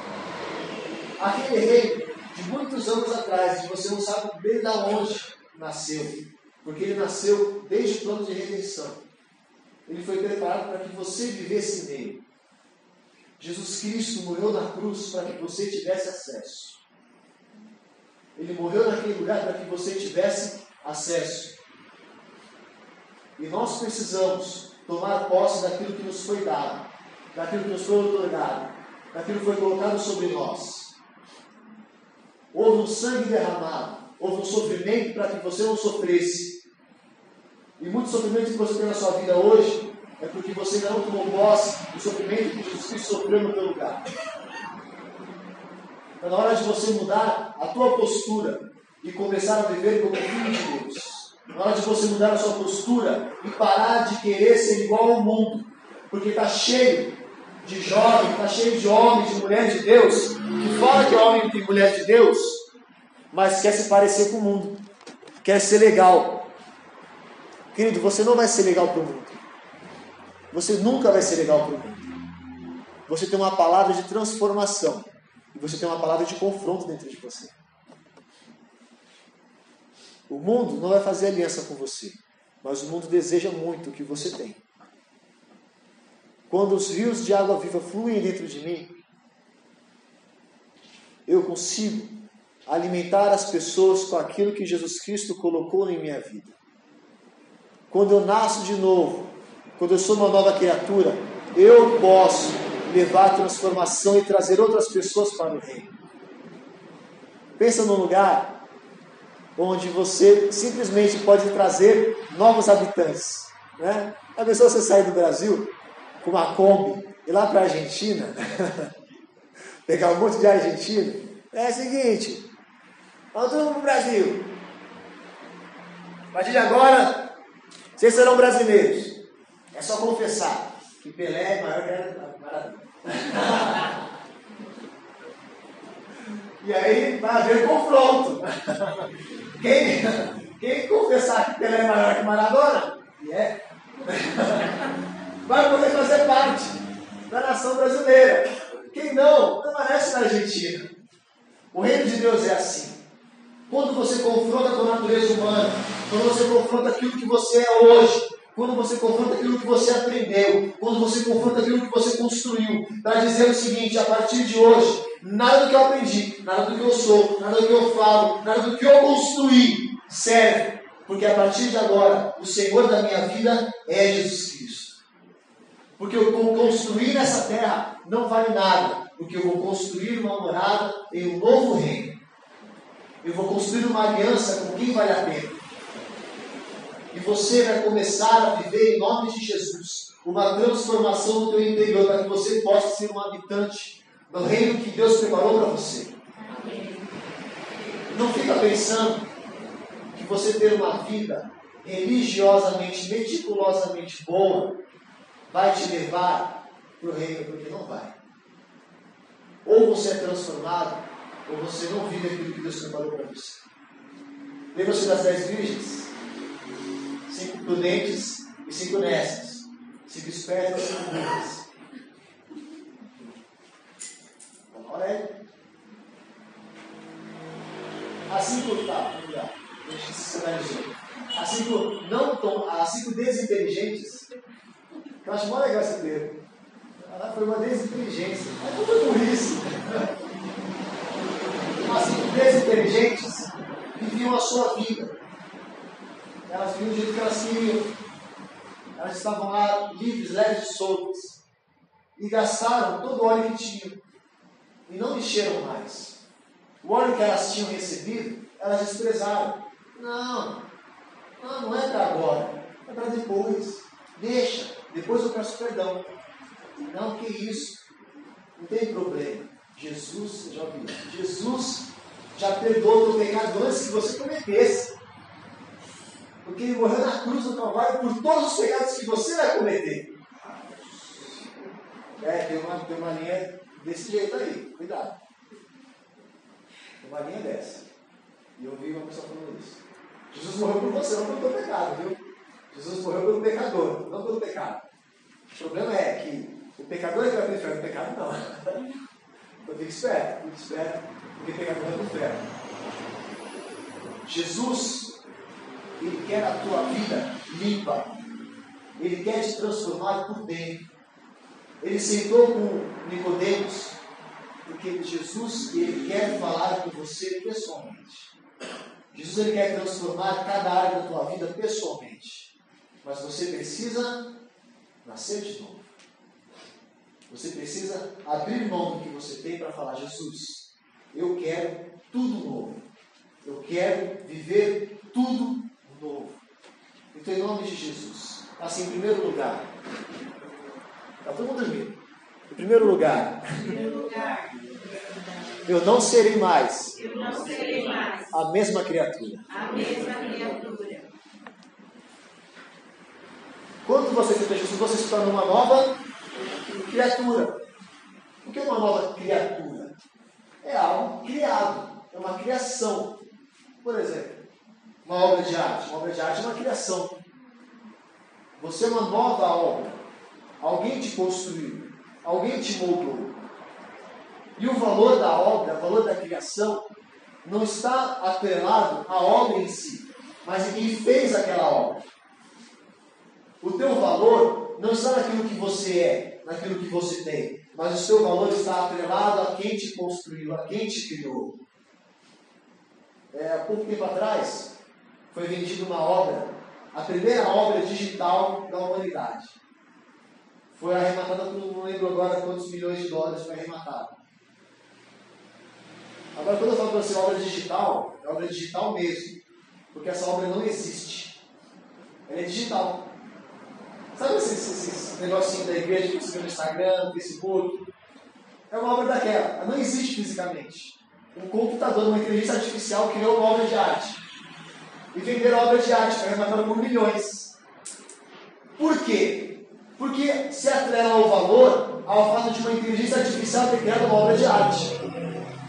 Aquele reino de muitos anos atrás, que você não sabe bem de onde nasceu, porque ele nasceu desde o plano de redenção. ele foi preparado para que você vivesse nele. Jesus Cristo morreu na cruz para que você tivesse acesso. Ele morreu naquele lugar para que você tivesse acesso. E nós precisamos tomar posse daquilo que nos foi dado, daquilo que nos foi otorgado, daquilo que foi colocado sobre nós. Houve um sangue derramado, houve um sofrimento para que você não sofresse. E muito sofrimento que você tem na sua vida hoje é porque você não tomou posse do sofrimento que Jesus Cristo sofreu no teu lugar. Está na hora de você mudar a tua postura e começar a viver como filho de Deus. Na hora de você mudar a sua postura e parar de querer ser igual ao mundo. Porque está cheio de jovens, está cheio de homens, de mulheres de Deus, que fala é homem e mulher de Deus, mas quer se parecer com o mundo, quer ser legal. Querido, você não vai ser legal para o mundo. Você nunca vai ser legal para o mundo. Você tem uma palavra de transformação. E você tem uma palavra de confronto dentro de você. O mundo não vai fazer aliança com você, mas o mundo deseja muito o que você tem. Quando os rios de água viva fluem dentro de mim, eu consigo alimentar as pessoas com aquilo que Jesus Cristo colocou em minha vida. Quando eu nasço de novo, quando eu sou uma nova criatura, eu posso levar a transformação e trazer outras pessoas para o reino. Pensa num lugar onde você simplesmente pode trazer novos habitantes. Né? A pessoa você sair do Brasil com uma Kombi e lá para a Argentina, pegar um monte de argentino, é o seguinte, vamos todo para o Brasil. A partir de agora, vocês serão brasileiros. É só confessar que Pelé é maior que Maradona. e aí vai haver confronto. Quem, quem confessar que Pelé é maior que Maradona, e é, vai poder fazer parte da nação brasileira. Quem não, permanece na Argentina. O reino de Deus é assim. Quando você confronta com a natureza humana, quando você confronta aquilo que você é hoje, quando você confronta aquilo que você aprendeu, quando você confronta aquilo que você construiu, para dizer o seguinte: a partir de hoje, nada do que eu aprendi, nada do que eu sou, nada do que eu falo, nada do que eu construí serve, porque a partir de agora, o Senhor da minha vida é Jesus Cristo. Porque eu vou construir nessa terra não vale nada, porque eu vou construir uma morada em um novo reino. Eu vou construir uma aliança com quem vale a pena. E você vai começar a viver em nome de Jesus uma transformação no teu interior para que você possa ser um habitante do reino que Deus preparou para você. Não fica pensando que você ter uma vida religiosamente, meticulosamente boa vai te levar para o reino, porque não vai. Ou você é transformado, ou você não vive aquilo que Deus preparou para você. Lembra-se das dez virgens? Cinco prudentes e cinco nécias. Cinco espertas e cinco burras. Olha aí. As cinco, tá, vamos lá. A gente se sinalizou. As cinco, não tão, as cinco desinteligentes. Eu acho mó legal esse termo. Foi uma desinteligência. Mas não foi por isso. As cinco desinteligentes viviam a sua vida. Elas viviam do jeito que elas queriam. Elas estavam lá livres, leves e soltas. E gastaram todo o óleo que tinham. E não encheram mais. O óleo que elas tinham recebido, elas desprezaram. Não, não, não é para agora. É para depois. Deixa. Depois eu peço perdão. Não, que isso. Não tem problema. Jesus, já ouviu? Jesus já perdoou o pecado antes que você cometesse. Porque ele morreu na cruz do Calvário por todos os pecados que você vai cometer. É, tem uma, tem uma linha desse jeito aí, cuidado. Tem uma linha dessa. E eu vi uma pessoa falando isso. Jesus morreu por você, não pelo teu pecado, viu? Jesus morreu pelo pecador, não pelo pecado. O problema é que o pecador é que vai para o inferno, o pecado não. Então fique esperto, fique esperto, porque pecador vai para inferno. Jesus, Ele quer a tua vida limpa. Ele quer te transformar por dentro. Ele sentou com Nicodemos porque Jesus ele quer falar com você pessoalmente. Jesus ele quer transformar cada área da tua vida pessoalmente. Mas você precisa nascer de novo. Você precisa abrir mão do que você tem para falar, Jesus, eu quero tudo novo. Eu quero viver tudo novo. Então, em nome de Jesus, assim, em primeiro lugar, está todo mundo dormindo. Em primeiro lugar, eu não serei mais eu não serei mais a mesma criatura. a mesma criatura. Quando você aceita Jesus, você se torna uma nova criatura. O que é uma nova criatura? É algo criado, é uma criação. Por exemplo, uma obra de arte. Uma obra de arte é uma criação. Você é uma nova obra. Alguém te construiu, alguém te moldou. E o valor da obra, o valor da criação, não está atrelado à obra em si, mas em quem fez aquela obra. O teu valor não está naquilo que você é, naquilo que você tem, mas o seu valor está atrelado a quem te construiu, a quem te criou. É, há pouco tempo atrás, foi vendida uma obra, a primeira obra digital da humanidade. Foi arrematada não lembro agora quantos milhões de dólares foi arrematada. Agora, quando eu falo para você obra digital, é obra digital mesmo, porque essa obra não existe. Ela é digital. Sabe esse, esse, esse negocinho da igreja que você vê no Instagram, no Facebook? É uma obra daquela. Ela não existe fisicamente. Um computador, uma inteligência artificial criou uma obra de arte. E venderam obra de arte, foi arrematada por milhões. Por quê? Porque se atrela ao valor ao fato de uma inteligência artificial ter criado uma obra de arte.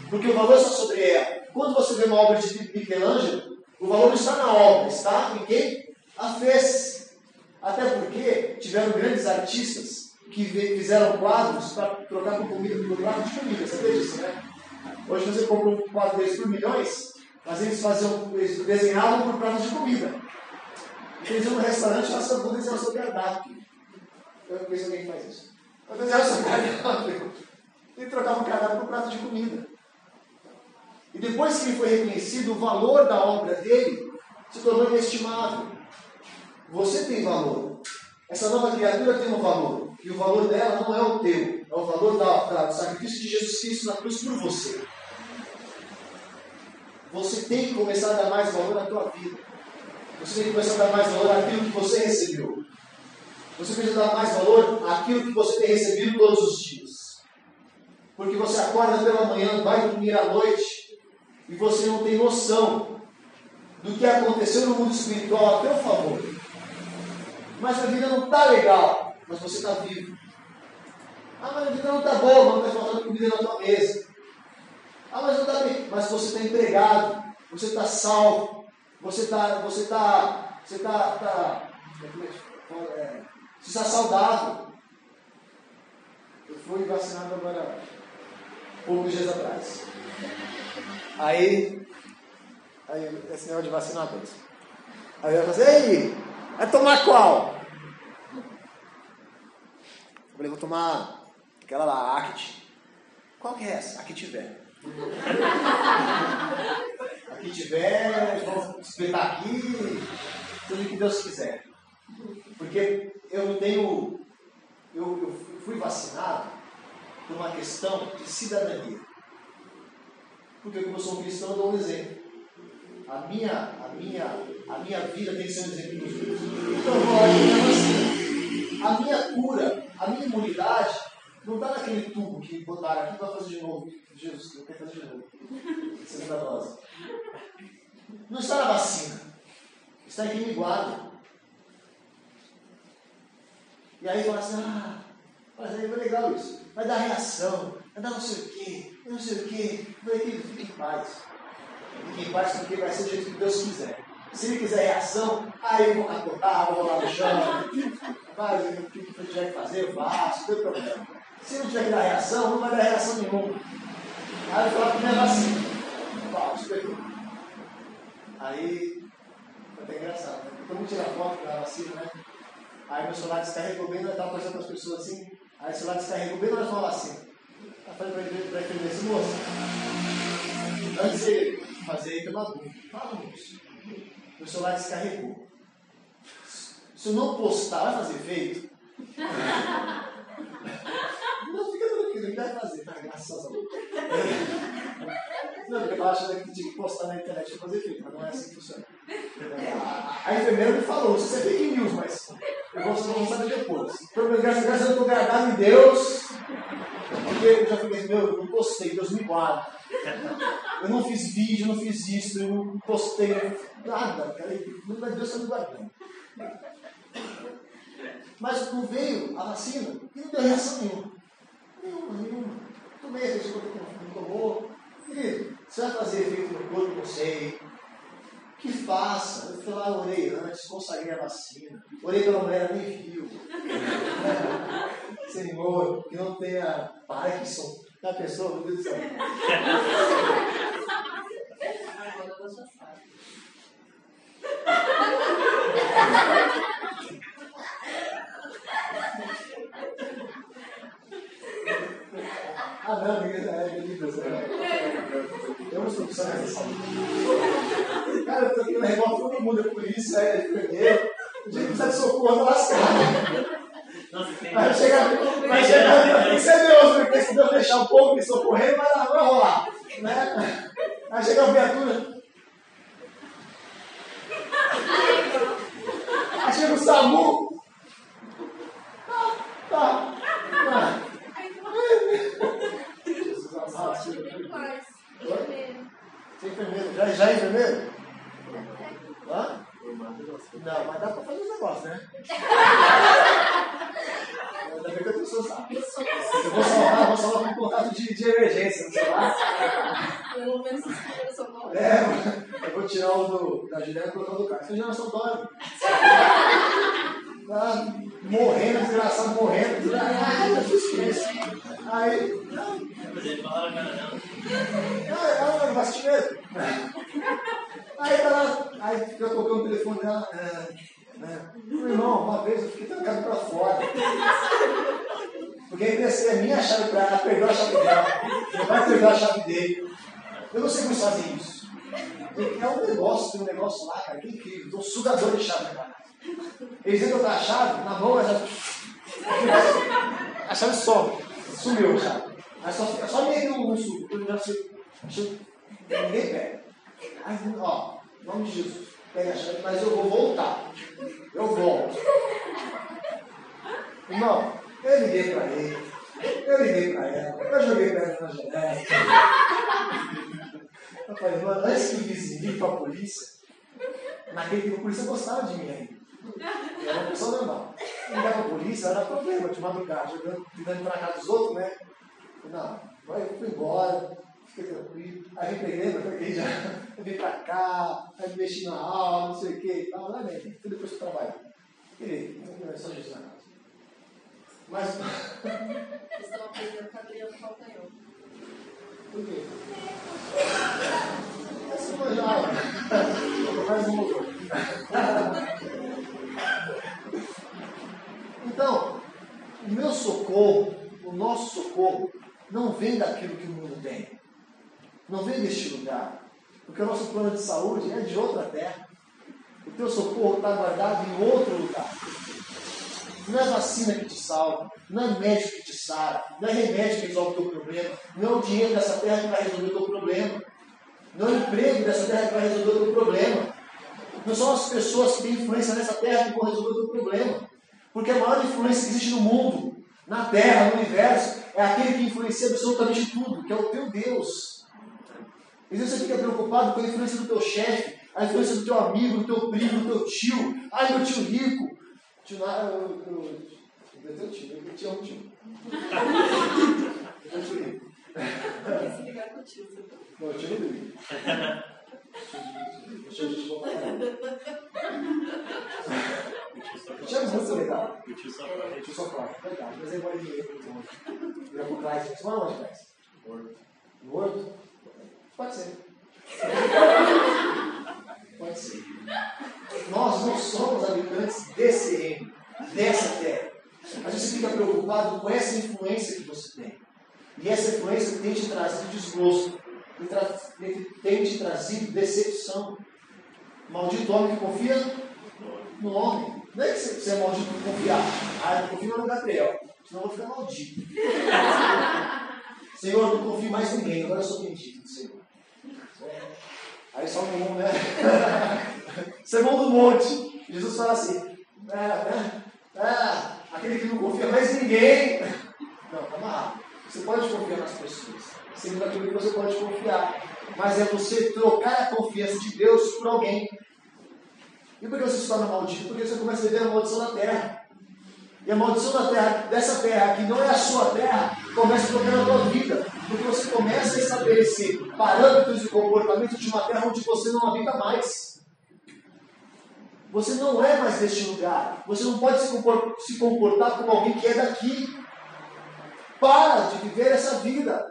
Porque o valor está sobre ela. Quando você vê uma obra de Michelangelo, o valor está na obra, está em quem a fez. Até porque tiveram grandes artistas que fizeram quadros para trocar por comida por prato de comida. Vê disso, né? Hoje você compra um quadro desse por milhões, mas eles faziam, eles desenhavam por prato de comida. E eles iam no restaurante e faziam tudo desenhar o seu cardápio. Eu conheço alguém que faz isso. Mas desenhar o seu cardápio. E trocava o cardápio por prato de comida. E depois que ele foi reconhecido, o valor da obra dele se tornou inestimável. Você tem valor. Essa nova criatura tem um valor. E o valor dela não é o teu. É o valor da, da, do sacrifício de Jesus Cristo na cruz por você. Você tem que começar a dar mais valor à tua vida. Você tem que começar a dar mais valor àquilo que você recebeu. Você precisa dar mais valor àquilo que você tem recebido todos os dias. Porque você acorda pela manhã, vai dormir à noite, e você não tem noção do que aconteceu no mundo espiritual a teu favor. Mas a vida não está legal, mas você está vivo. Ah, mas a vida não está boa, mas está faltando comida na tua mesa. Ah, mas não está bem, mas você está empregado, você está salvo, você está, você está, você está, tá, é, você está saudável. Eu fui vacinado agora poucos dias atrás. Aí, aí esse negócio de vacina dois. Aí eu falei assim, ei, vai tomar qual? Eu falei, vou tomar aquela lá, Act. Qual que é essa? A que tiver. a que tiver, vou espetar aqui, tudo que Deus quiser. Porque eu não tenho. Eu, eu fui vacinado por uma questão de cidadania. Porque como eu sou um cristão, eu dou um exemplo. A minha, a minha, a minha vida tem que ser um exemplo dos outros. Então eu vou lá vacina. A minha cura, a minha imunidade, não está naquele tubo que botaram aqui para fazer de novo. Jesus, eu quero fazer de novo. Segunda dose. Não está na vacina. Está em quem me guarda. E aí fala assim, ah, mas aí é legal isso. Vai dar reação, vai dar não sei o quê, não sei o quê. Vai ter, fique em paz. Fique em paz porque vai ser do jeito que Deus quiser. Se ele quiser reação, aí eu vou capotar, vou rolar no chão. Vai, o que eu tiver que fazer, eu faço, não tem problema. Se não tiver que dar reação, não vai dar reação nenhuma. Aí eu falo que não é vacina. Pau, esperou. Aí, foi até engraçado, né? Todo mundo tira foto da vacina, né? Aí meu celular descarregou bem, eu estava conversando com as pessoas assim, aí o celular descarregou bem na hora de assim. Aí falei pra ele, pra ele moça, antes de fazer, tem uma dúvida. Fala, moço. Meu celular descarregou. Se eu não postar, vai fazer efeito? Não, fica tranquilo, ele vai fazer, tá? Graças a Deus. Não, porque eu achando que tinha que postar na internet pra fazer efeito, mas não é assim que funciona. A, enfermeira me falou, isso é fake news, mas eu vou saber depois. Então, graças a Deus, eu estou gravado em Deus, porque eu já fiquei, meu, eu não postei, Deus me guarda. Eu não fiz vídeo, não fiz isso, eu não postei nada, cara. Mas Deus está me guardando. Mas não veio a vacina e não deu reação nenhuma. Nenhuma, nenhuma. Tomei a pessoa que não tomou. Querido, você vai fazer efeito no corpo, não sei. Que faça. Eu fui lá, orei antes, consagrei a vacina. Orei pela mulher, nem viu. Senhor, que não tenha Parkinson. Já pensou? Meu Deus do céu. Ah, não, é Deus. Eu não sou de São Cara, eu tô aqui no remoto, todo mundo é polícia, é enfermeiro. Dia que precisa de socorro, tá lascado. Vai chegar, vai chegar, tem que ser Deus, porque se Deus deixar um pouco me socorrer, vai, lá, vai rolar. Né? Vai chegar uma viatura. Aí chega o SAMU. Tá, tá, tá. Jesus amado. Você é enfermeiro? Já, já é enfermeiro? Hã? Não, mas dá pra fazer os negócios, né? Ainda bem que a pessoa sabe. Eu vou salvar, vou salvar com contato de, de emergência no celular. Pelo menos os primeiros são bons. É, eu vou tirar o do, da Juliana e colocar o do já não são Dória. Tá morrendo, desgraçado, morrendo. Eu fiz isso. Aí, Mas ele fala, cara, não. Ah, não, vai assistir mesmo. Aí tá lá, aí fica tocando o telefone dela. É, é. Meu irmão, uma vez eu fiquei trancado pra fora. Porque emprestei a minha chave pra ela, perdeu a chave dela. Meu pai perdeu a chave dele. Eu não sei como eles fazem isso. É um negócio, tem um negócio lá, cara, que incrível. Tem um sugador de chave na casa. Eles entram com a chave, na mão, a chave. A chave some. Sumiu a chave. Aí só fica só meio no sei. Ninguém pega. Aí, ó, em nome de Jesus, pega a chave, mas eu vou voltar. Eu volto. Irmão, eu liguei pra ele. Eu liguei pra ela. Eu joguei pra ela na janela. Mano, antes que o vizinho ligue pra polícia, naquele tempo a polícia gostava de mim ainda. Eu era uma pessoa normal. Ligar pra polícia era problema, de madrugada, jogando, tentando entrar na casa dos outros, né? Não, vai, eu fui embora, fiquei tranquilo. Aí peguei, eu peguei já, vim pra cá, aí mexi na aula, não sei o que e tal, lá mesmo, tudo depois eu trabalho. E não é só Jesus na casa. Mas, estão aprendendo com a Adriana Calcanhão. por quê? Essa foi já. Mais um motor. Então, o meu socorro, o nosso socorro, não vem daquilo que o mundo tem. Não vem deste lugar. Porque o nosso plano de saúde é de outra terra. O teu socorro está guardado em outro lugar. Não é vacina que te salva, não é médico que te sara, não é remédio que resolve o teu problema, não é o dinheiro dessa terra que vai resolver o teu problema, não é o emprego dessa terra que vai resolver o teu problema. Não são as pessoas que têm influência nessa terra que vão resolver o teu problema. Porque a maior influência que existe no mundo, na terra, no universo, é aquele que influencia absolutamente tudo, que é o teu Deus. Às vezes você fica preocupado com a influência do teu chefe, a influência do teu amigo, do teu primo, do teu tio. Ai, meu tio rico. Tio Nara, eu, eu, eu, teu tio, eu te amo, tio. Eu tio rico. Não, tio não Deixa eu desculpar. Tinha muito legal. O tio Safra. O tio Safra, verdade. Mas ele mora em Mineiro, muito longe. Vira pro Clás, gente. Mora onde, Clás? Morto. No Horto? Pode ser. Pode ser. Nós não somos habitantes desse reino, dessa terra. A gente fica preocupado com essa influência que você tem. E essa influência tem te trazido desgosto tem, te trazido decepção. Maldito homem que confia no homem. Não é que você é maldito por confiar. Ah, eu confio no Gabriel, senão eu vou ficar maldito. Senhor, não confio mais em ninguém, agora eu sou bendito, Senhor. É. Aí só um, né? Sermão do monte. Jesus fala assim: é, é, aquele que não confia mais em ninguém. Não, calma lá. Você pode confiar nas pessoas. Segundo aquilo que você pode confiar. Mas é você trocar a confiança de Deus por alguém. E por que você se torna maldito? Porque você começa a viver a maldição da terra. E a maldição da terra, dessa terra, que não é a sua terra, começa a tocar na tua vida. Porque você começa a estabelecer parâmetros de comportamento de uma terra onde você não habita mais. Você não é mais deste lugar. Você não pode se comportar como alguém que é daqui. Para de viver essa vida.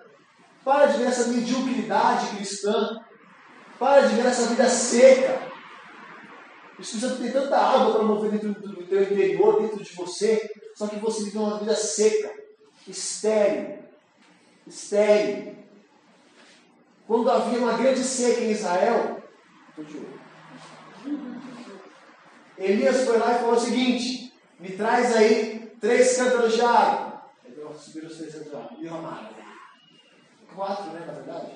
Para de viver essa mediocridade cristã. Para de viver essa vida seca. O Espírito Santo tem tanta água para mover dentro do teu interior, dentro de você, só que você vive uma vida seca, estéril, estéril. Quando havia uma grande seca em Israel, Elias foi lá e falou o seguinte: me traz aí três cântaros de água. Então subiram os três cântaros de água. E. Quatro, né, na verdade?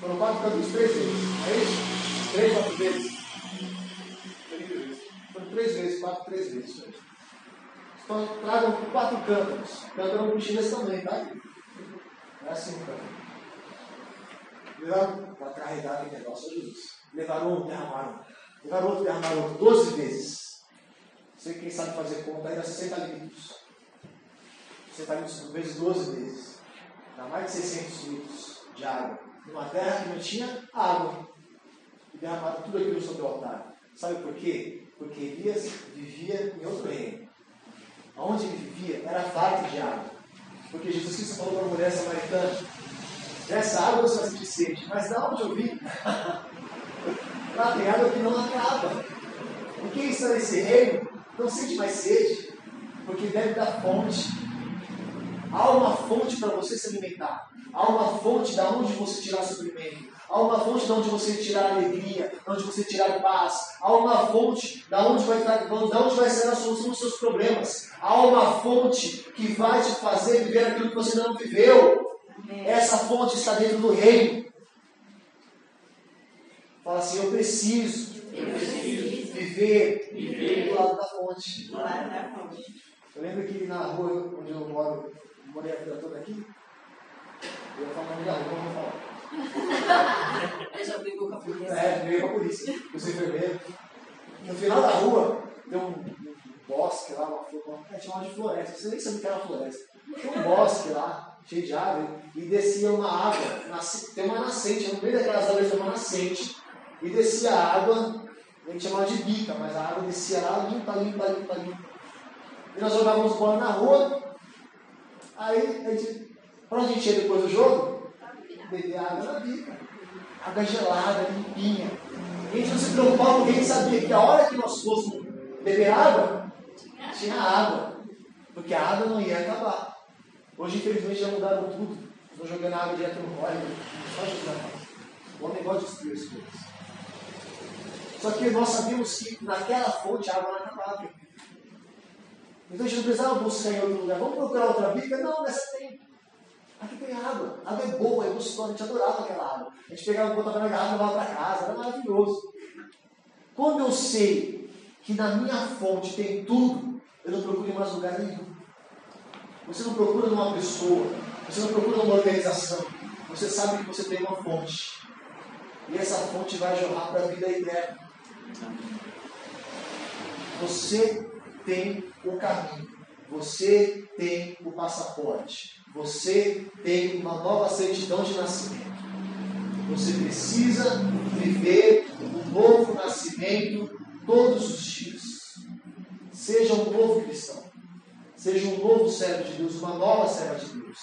Foram quatro cântaros três vezes. É isso? Três, quatro vezes. Foram três vezes, quatro, três vezes. Então tragam quatro cântaros. Cântaro desse também, tá? É assim o cântaro. Levaram para carregar aquele negócio, Jesus. Levaram um, derramaram. Levaram outro, derramaram outro. Doze vezes. Você quem sabe fazer conta aí dá 60 litros. 60 litros vezes 12 vezes. Dá mais de 600 litros de água. Numa terra que não tinha água. E derramaram tudo aquilo sobre o altar. Sabe por quê? Porque Elias vivia em outro reino. Onde ele vivia era farto de água. Porque Jesus Cristo falou para a mulher samaritana: Dessa água você vai sentir sede. Mas da onde eu vim? Lá tem água que não acaba. E quem está nesse reino não sente mais sede, porque deve dar fonte. Há uma fonte para você se alimentar. Há uma fonte da onde você tirar suprimento. Há uma fonte de onde você tirar alegria, de onde você tirar paz. Há uma fonte da onde vai, de onde vai ser a solução dos seus problemas. Há uma fonte que vai te fazer viver aquilo que você não viveu. Essa fonte está dentro do reino. Fala assim, eu preciso, Eu preciso viver, Viver. do lado da fonte. do lado da fonte. Eu lembro que na rua onde eu moro, morei a vida toda aqui, eu ia falar o nome da rua, não vou falar. Aí já brigou com a polícia. É, veio com a polícia, com os enfermeiros. No final da rua, tem um, um bosque lá, uma flor, é, chamava de floresta, você nem sabia que era uma floresta. Tem um bosque lá, cheio de árvore, e descia uma água, nasce- tem uma nascente, no meio daquelas árvores tem uma nascente, e descia a água, a gente chamava de bica, mas a água descia lá, limpa, limpa, limpa, limpa. E nós jogávamos bola na rua, aí a gente, pra onde a gente ia depois do jogo? Beber água na bica. Água gelada, limpinha. A gente não se preocupava porque a gente sabia que a hora que nós fôssemos beber água, tinha água. Porque a água não ia acabar. Hoje, infelizmente, já mudaram tudo. Estão jogando água direto no córrego. Só jogando. O homem gosta de destruir as coisas. Só que nós sabíamos que naquela fonte a água não acabava. Então a gente precisava buscar em outro lugar. Vamos procurar outra bica? Não, nessa tem. Aqui tem água. A água é boa, é gostosa. A gente adorava aquela água. A gente pegava, botava na garrafa, levava para casa. Era maravilhoso. Quando eu sei que na minha fonte tem tudo, eu não procuro em mais lugar nenhum. Você não procura numa pessoa. Você não procura numa organização. Você sabe que você tem uma fonte. E essa fonte vai jorrar para a vida eterna. Você tem o caminho. Você tem o passaporte. Você tem uma nova certidão de nascimento. Você precisa viver um novo nascimento todos os dias. Seja um novo cristão. Seja um novo servo de Deus, uma nova serva de Deus.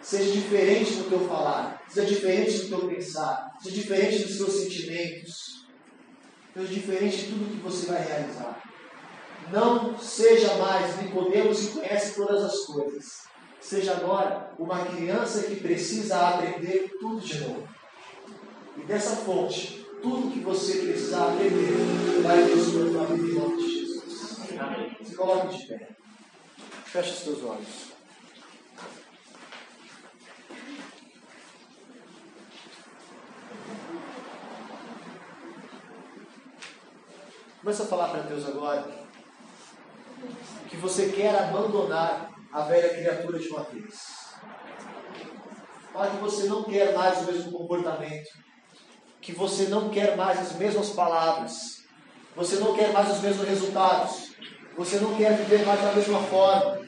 Seja diferente no teu falar, seja diferente no teu pensar, seja diferente dos teus sentimentos, seja diferente de tudo que você vai realizar. Não seja mais Nicodemos que conhece todas as coisas. seja agora uma criança que precisa aprender tudo de novo. E dessa fonte, tudo que você precisar aprender vai vir sobre a vida em nome de Jesus. Amém. Se coloque de pé. Feche os seus olhos. Começa a falar para Deus agora que você quer abandonar a velha criatura de vez. Fala que você não quer mais o mesmo comportamento, que você não quer mais as mesmas palavras, você não quer mais os mesmos resultados, você não quer viver mais da mesma forma,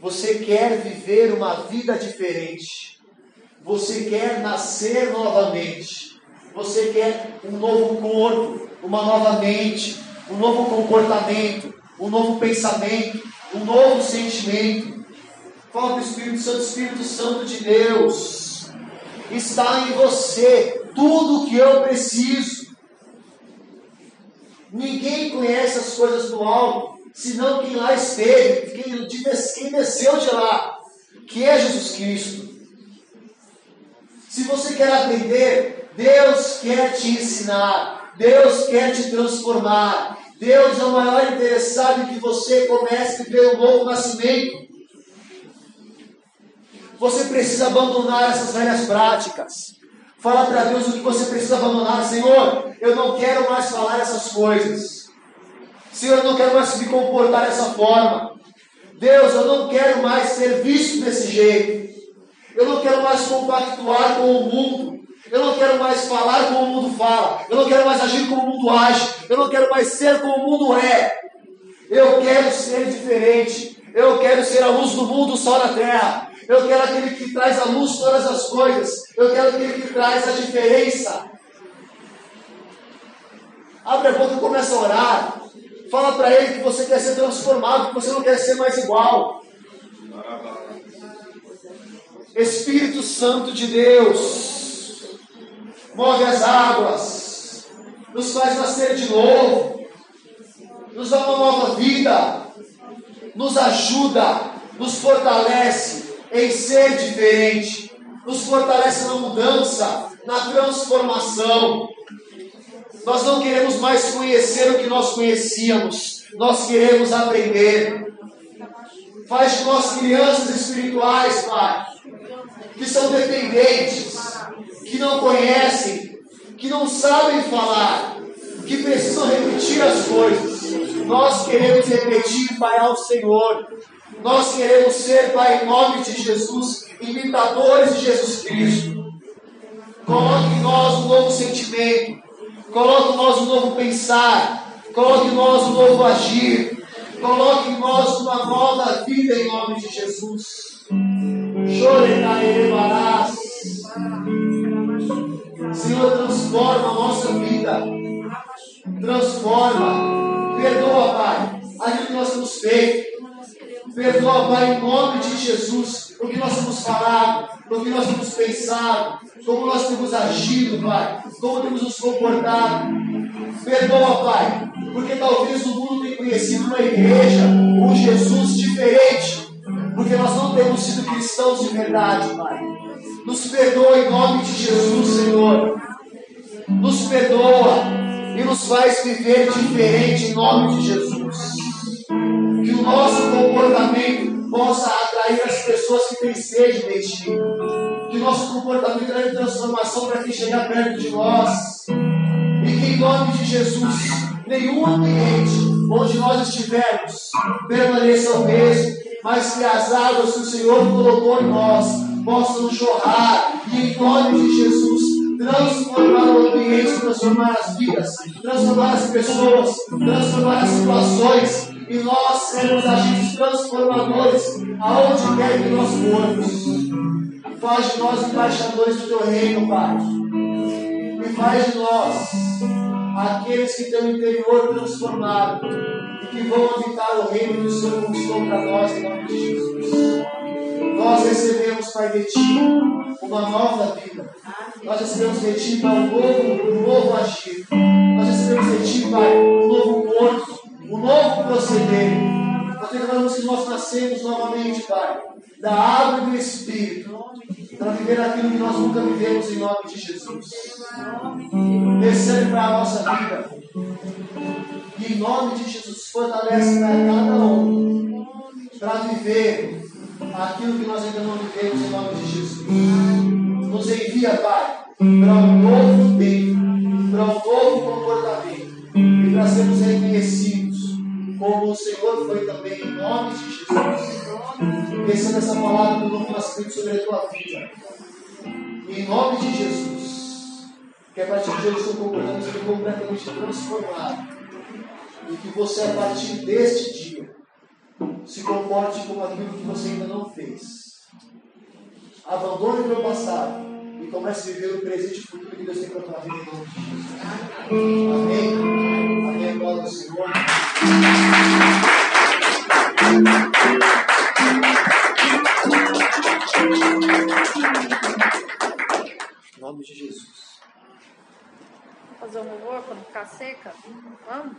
você quer viver uma vida diferente, você quer nascer novamente, você quer um novo corpo, uma nova mente, um novo comportamento, um novo pensamento, um novo sentimento. Fala o Espírito Santo, Espírito Santo de Deus, está em você tudo o que eu preciso. Ninguém conhece as coisas do alto, senão quem lá esteve, quem, quem desceu de lá, que é Jesus Cristo. Se você quer aprender, Deus quer te ensinar, Deus quer te transformar. Deus é o maior interessado em que você comece um novo nascimento. Você precisa abandonar essas velhas práticas. Fala para Deus o que você precisa abandonar. Senhor, eu não quero mais falar essas coisas. Senhor, eu não quero mais me comportar dessa forma. Deus, eu não quero mais ser visto desse jeito. Eu não quero mais compactuar com o mundo. Eu não quero mais falar como o mundo fala. Eu não quero mais agir como o mundo age. Eu não quero mais ser como o mundo é. Eu quero ser diferente. Eu quero ser a luz do mundo, só na terra. Eu quero aquele que traz a luz todas as coisas. Eu quero aquele que traz a diferença. Abre a boca e começa a orar. Fala para ele que você quer ser transformado, que você não quer ser mais igual. Espírito Santo de Deus, move as águas, nos faz nascer de novo, nos dá uma nova vida, nos ajuda, nos fortalece em ser diferente, nos fortalece na mudança, na transformação. Nós não queremos mais conhecer o que nós conhecíamos, nós queremos aprender. Faz de nós crianças espirituais, Pai, que são dependentes, que não conhecem, que não sabem falar, que precisam repetir as coisas. Nós queremos repetir, Pai, ao Senhor. Nós queremos ser, Pai, em nome de Jesus, imitadores de Jesus Cristo. Coloque em nós um novo sentimento, coloque em nós um novo pensar, coloque em nós um novo agir, coloque em nós uma nova vida em nome de Jesus. Chorecaerebarás. Senhor, transforma a nossa vida. Transforma. Perdoa, Pai, aquilo que nós temos feito. Perdoa, Pai, em nome de Jesus, o que nós temos falado, o que nós temos pensado, como nós temos agido, Pai, como temos nos comportado. Perdoa, Pai, porque talvez o mundo tenha conhecido uma igreja, um Jesus diferente, porque nós não temos sido cristãos de verdade, Pai. Nos perdoa em nome de Jesus, Senhor. Nos perdoa e nos faz viver diferente em nome de Jesus. Que o nosso comportamento possa atrair as pessoas que têm sede de Ti. Que o nosso comportamento traga transformação para quem chegar perto de nós. E que em nome de Jesus, nenhum ambiente onde nós estivermos permaneça o mesmo, mas que as águas que o Senhor colocou em nós possam jorrar e em nome de Jesus transformar o ambiente, transformar as vidas, transformar as pessoas, transformar as situações e nós sermos agentes transformadores aonde quer que nós formos. Faz de nós embaixadores do teu reino, Pai. E faz de nós aqueles que têm o interior transformado e que vão habitar o reino que o Senhor conquistou para nós em nome de Jesus. Nós recebemos, Pai, de Ti uma nova vida. Nós recebemos de Ti, Pai, um novo, um novo agir. Nós recebemos de Ti, Pai, um novo corpo, um novo proceder. Nós declaramos que nós nascemos novamente, Pai. da água e do Espírito, para viver aquilo que nós nunca vivemos em nome de Jesus. Recebe para a nossa vida. E em nome de Jesus, fortalece para cada um para viver aquilo que nós ainda não vivemos em nome de Jesus. Nos envia, Pai, para um novo tempo, para um novo comportamento e para sermos reconhecidos como o Senhor foi também em nome de Jesus. Receba essa palavra do novo nascimento sobre a tua vida. Em nome de Jesus. Que a partir de hoje o seu comportamento seja completamente transformado. E que você, a partir deste dia, se comporte como aquilo que você ainda não fez. Abandone o meu passado e comece a viver o presente e o futuro que Deus tem para a tua vida em nome de Jesus. Amém. Amém. Glória ao Senhor. Em nome de Jesus. Fazer um louvor quando ficar seca? Vamos?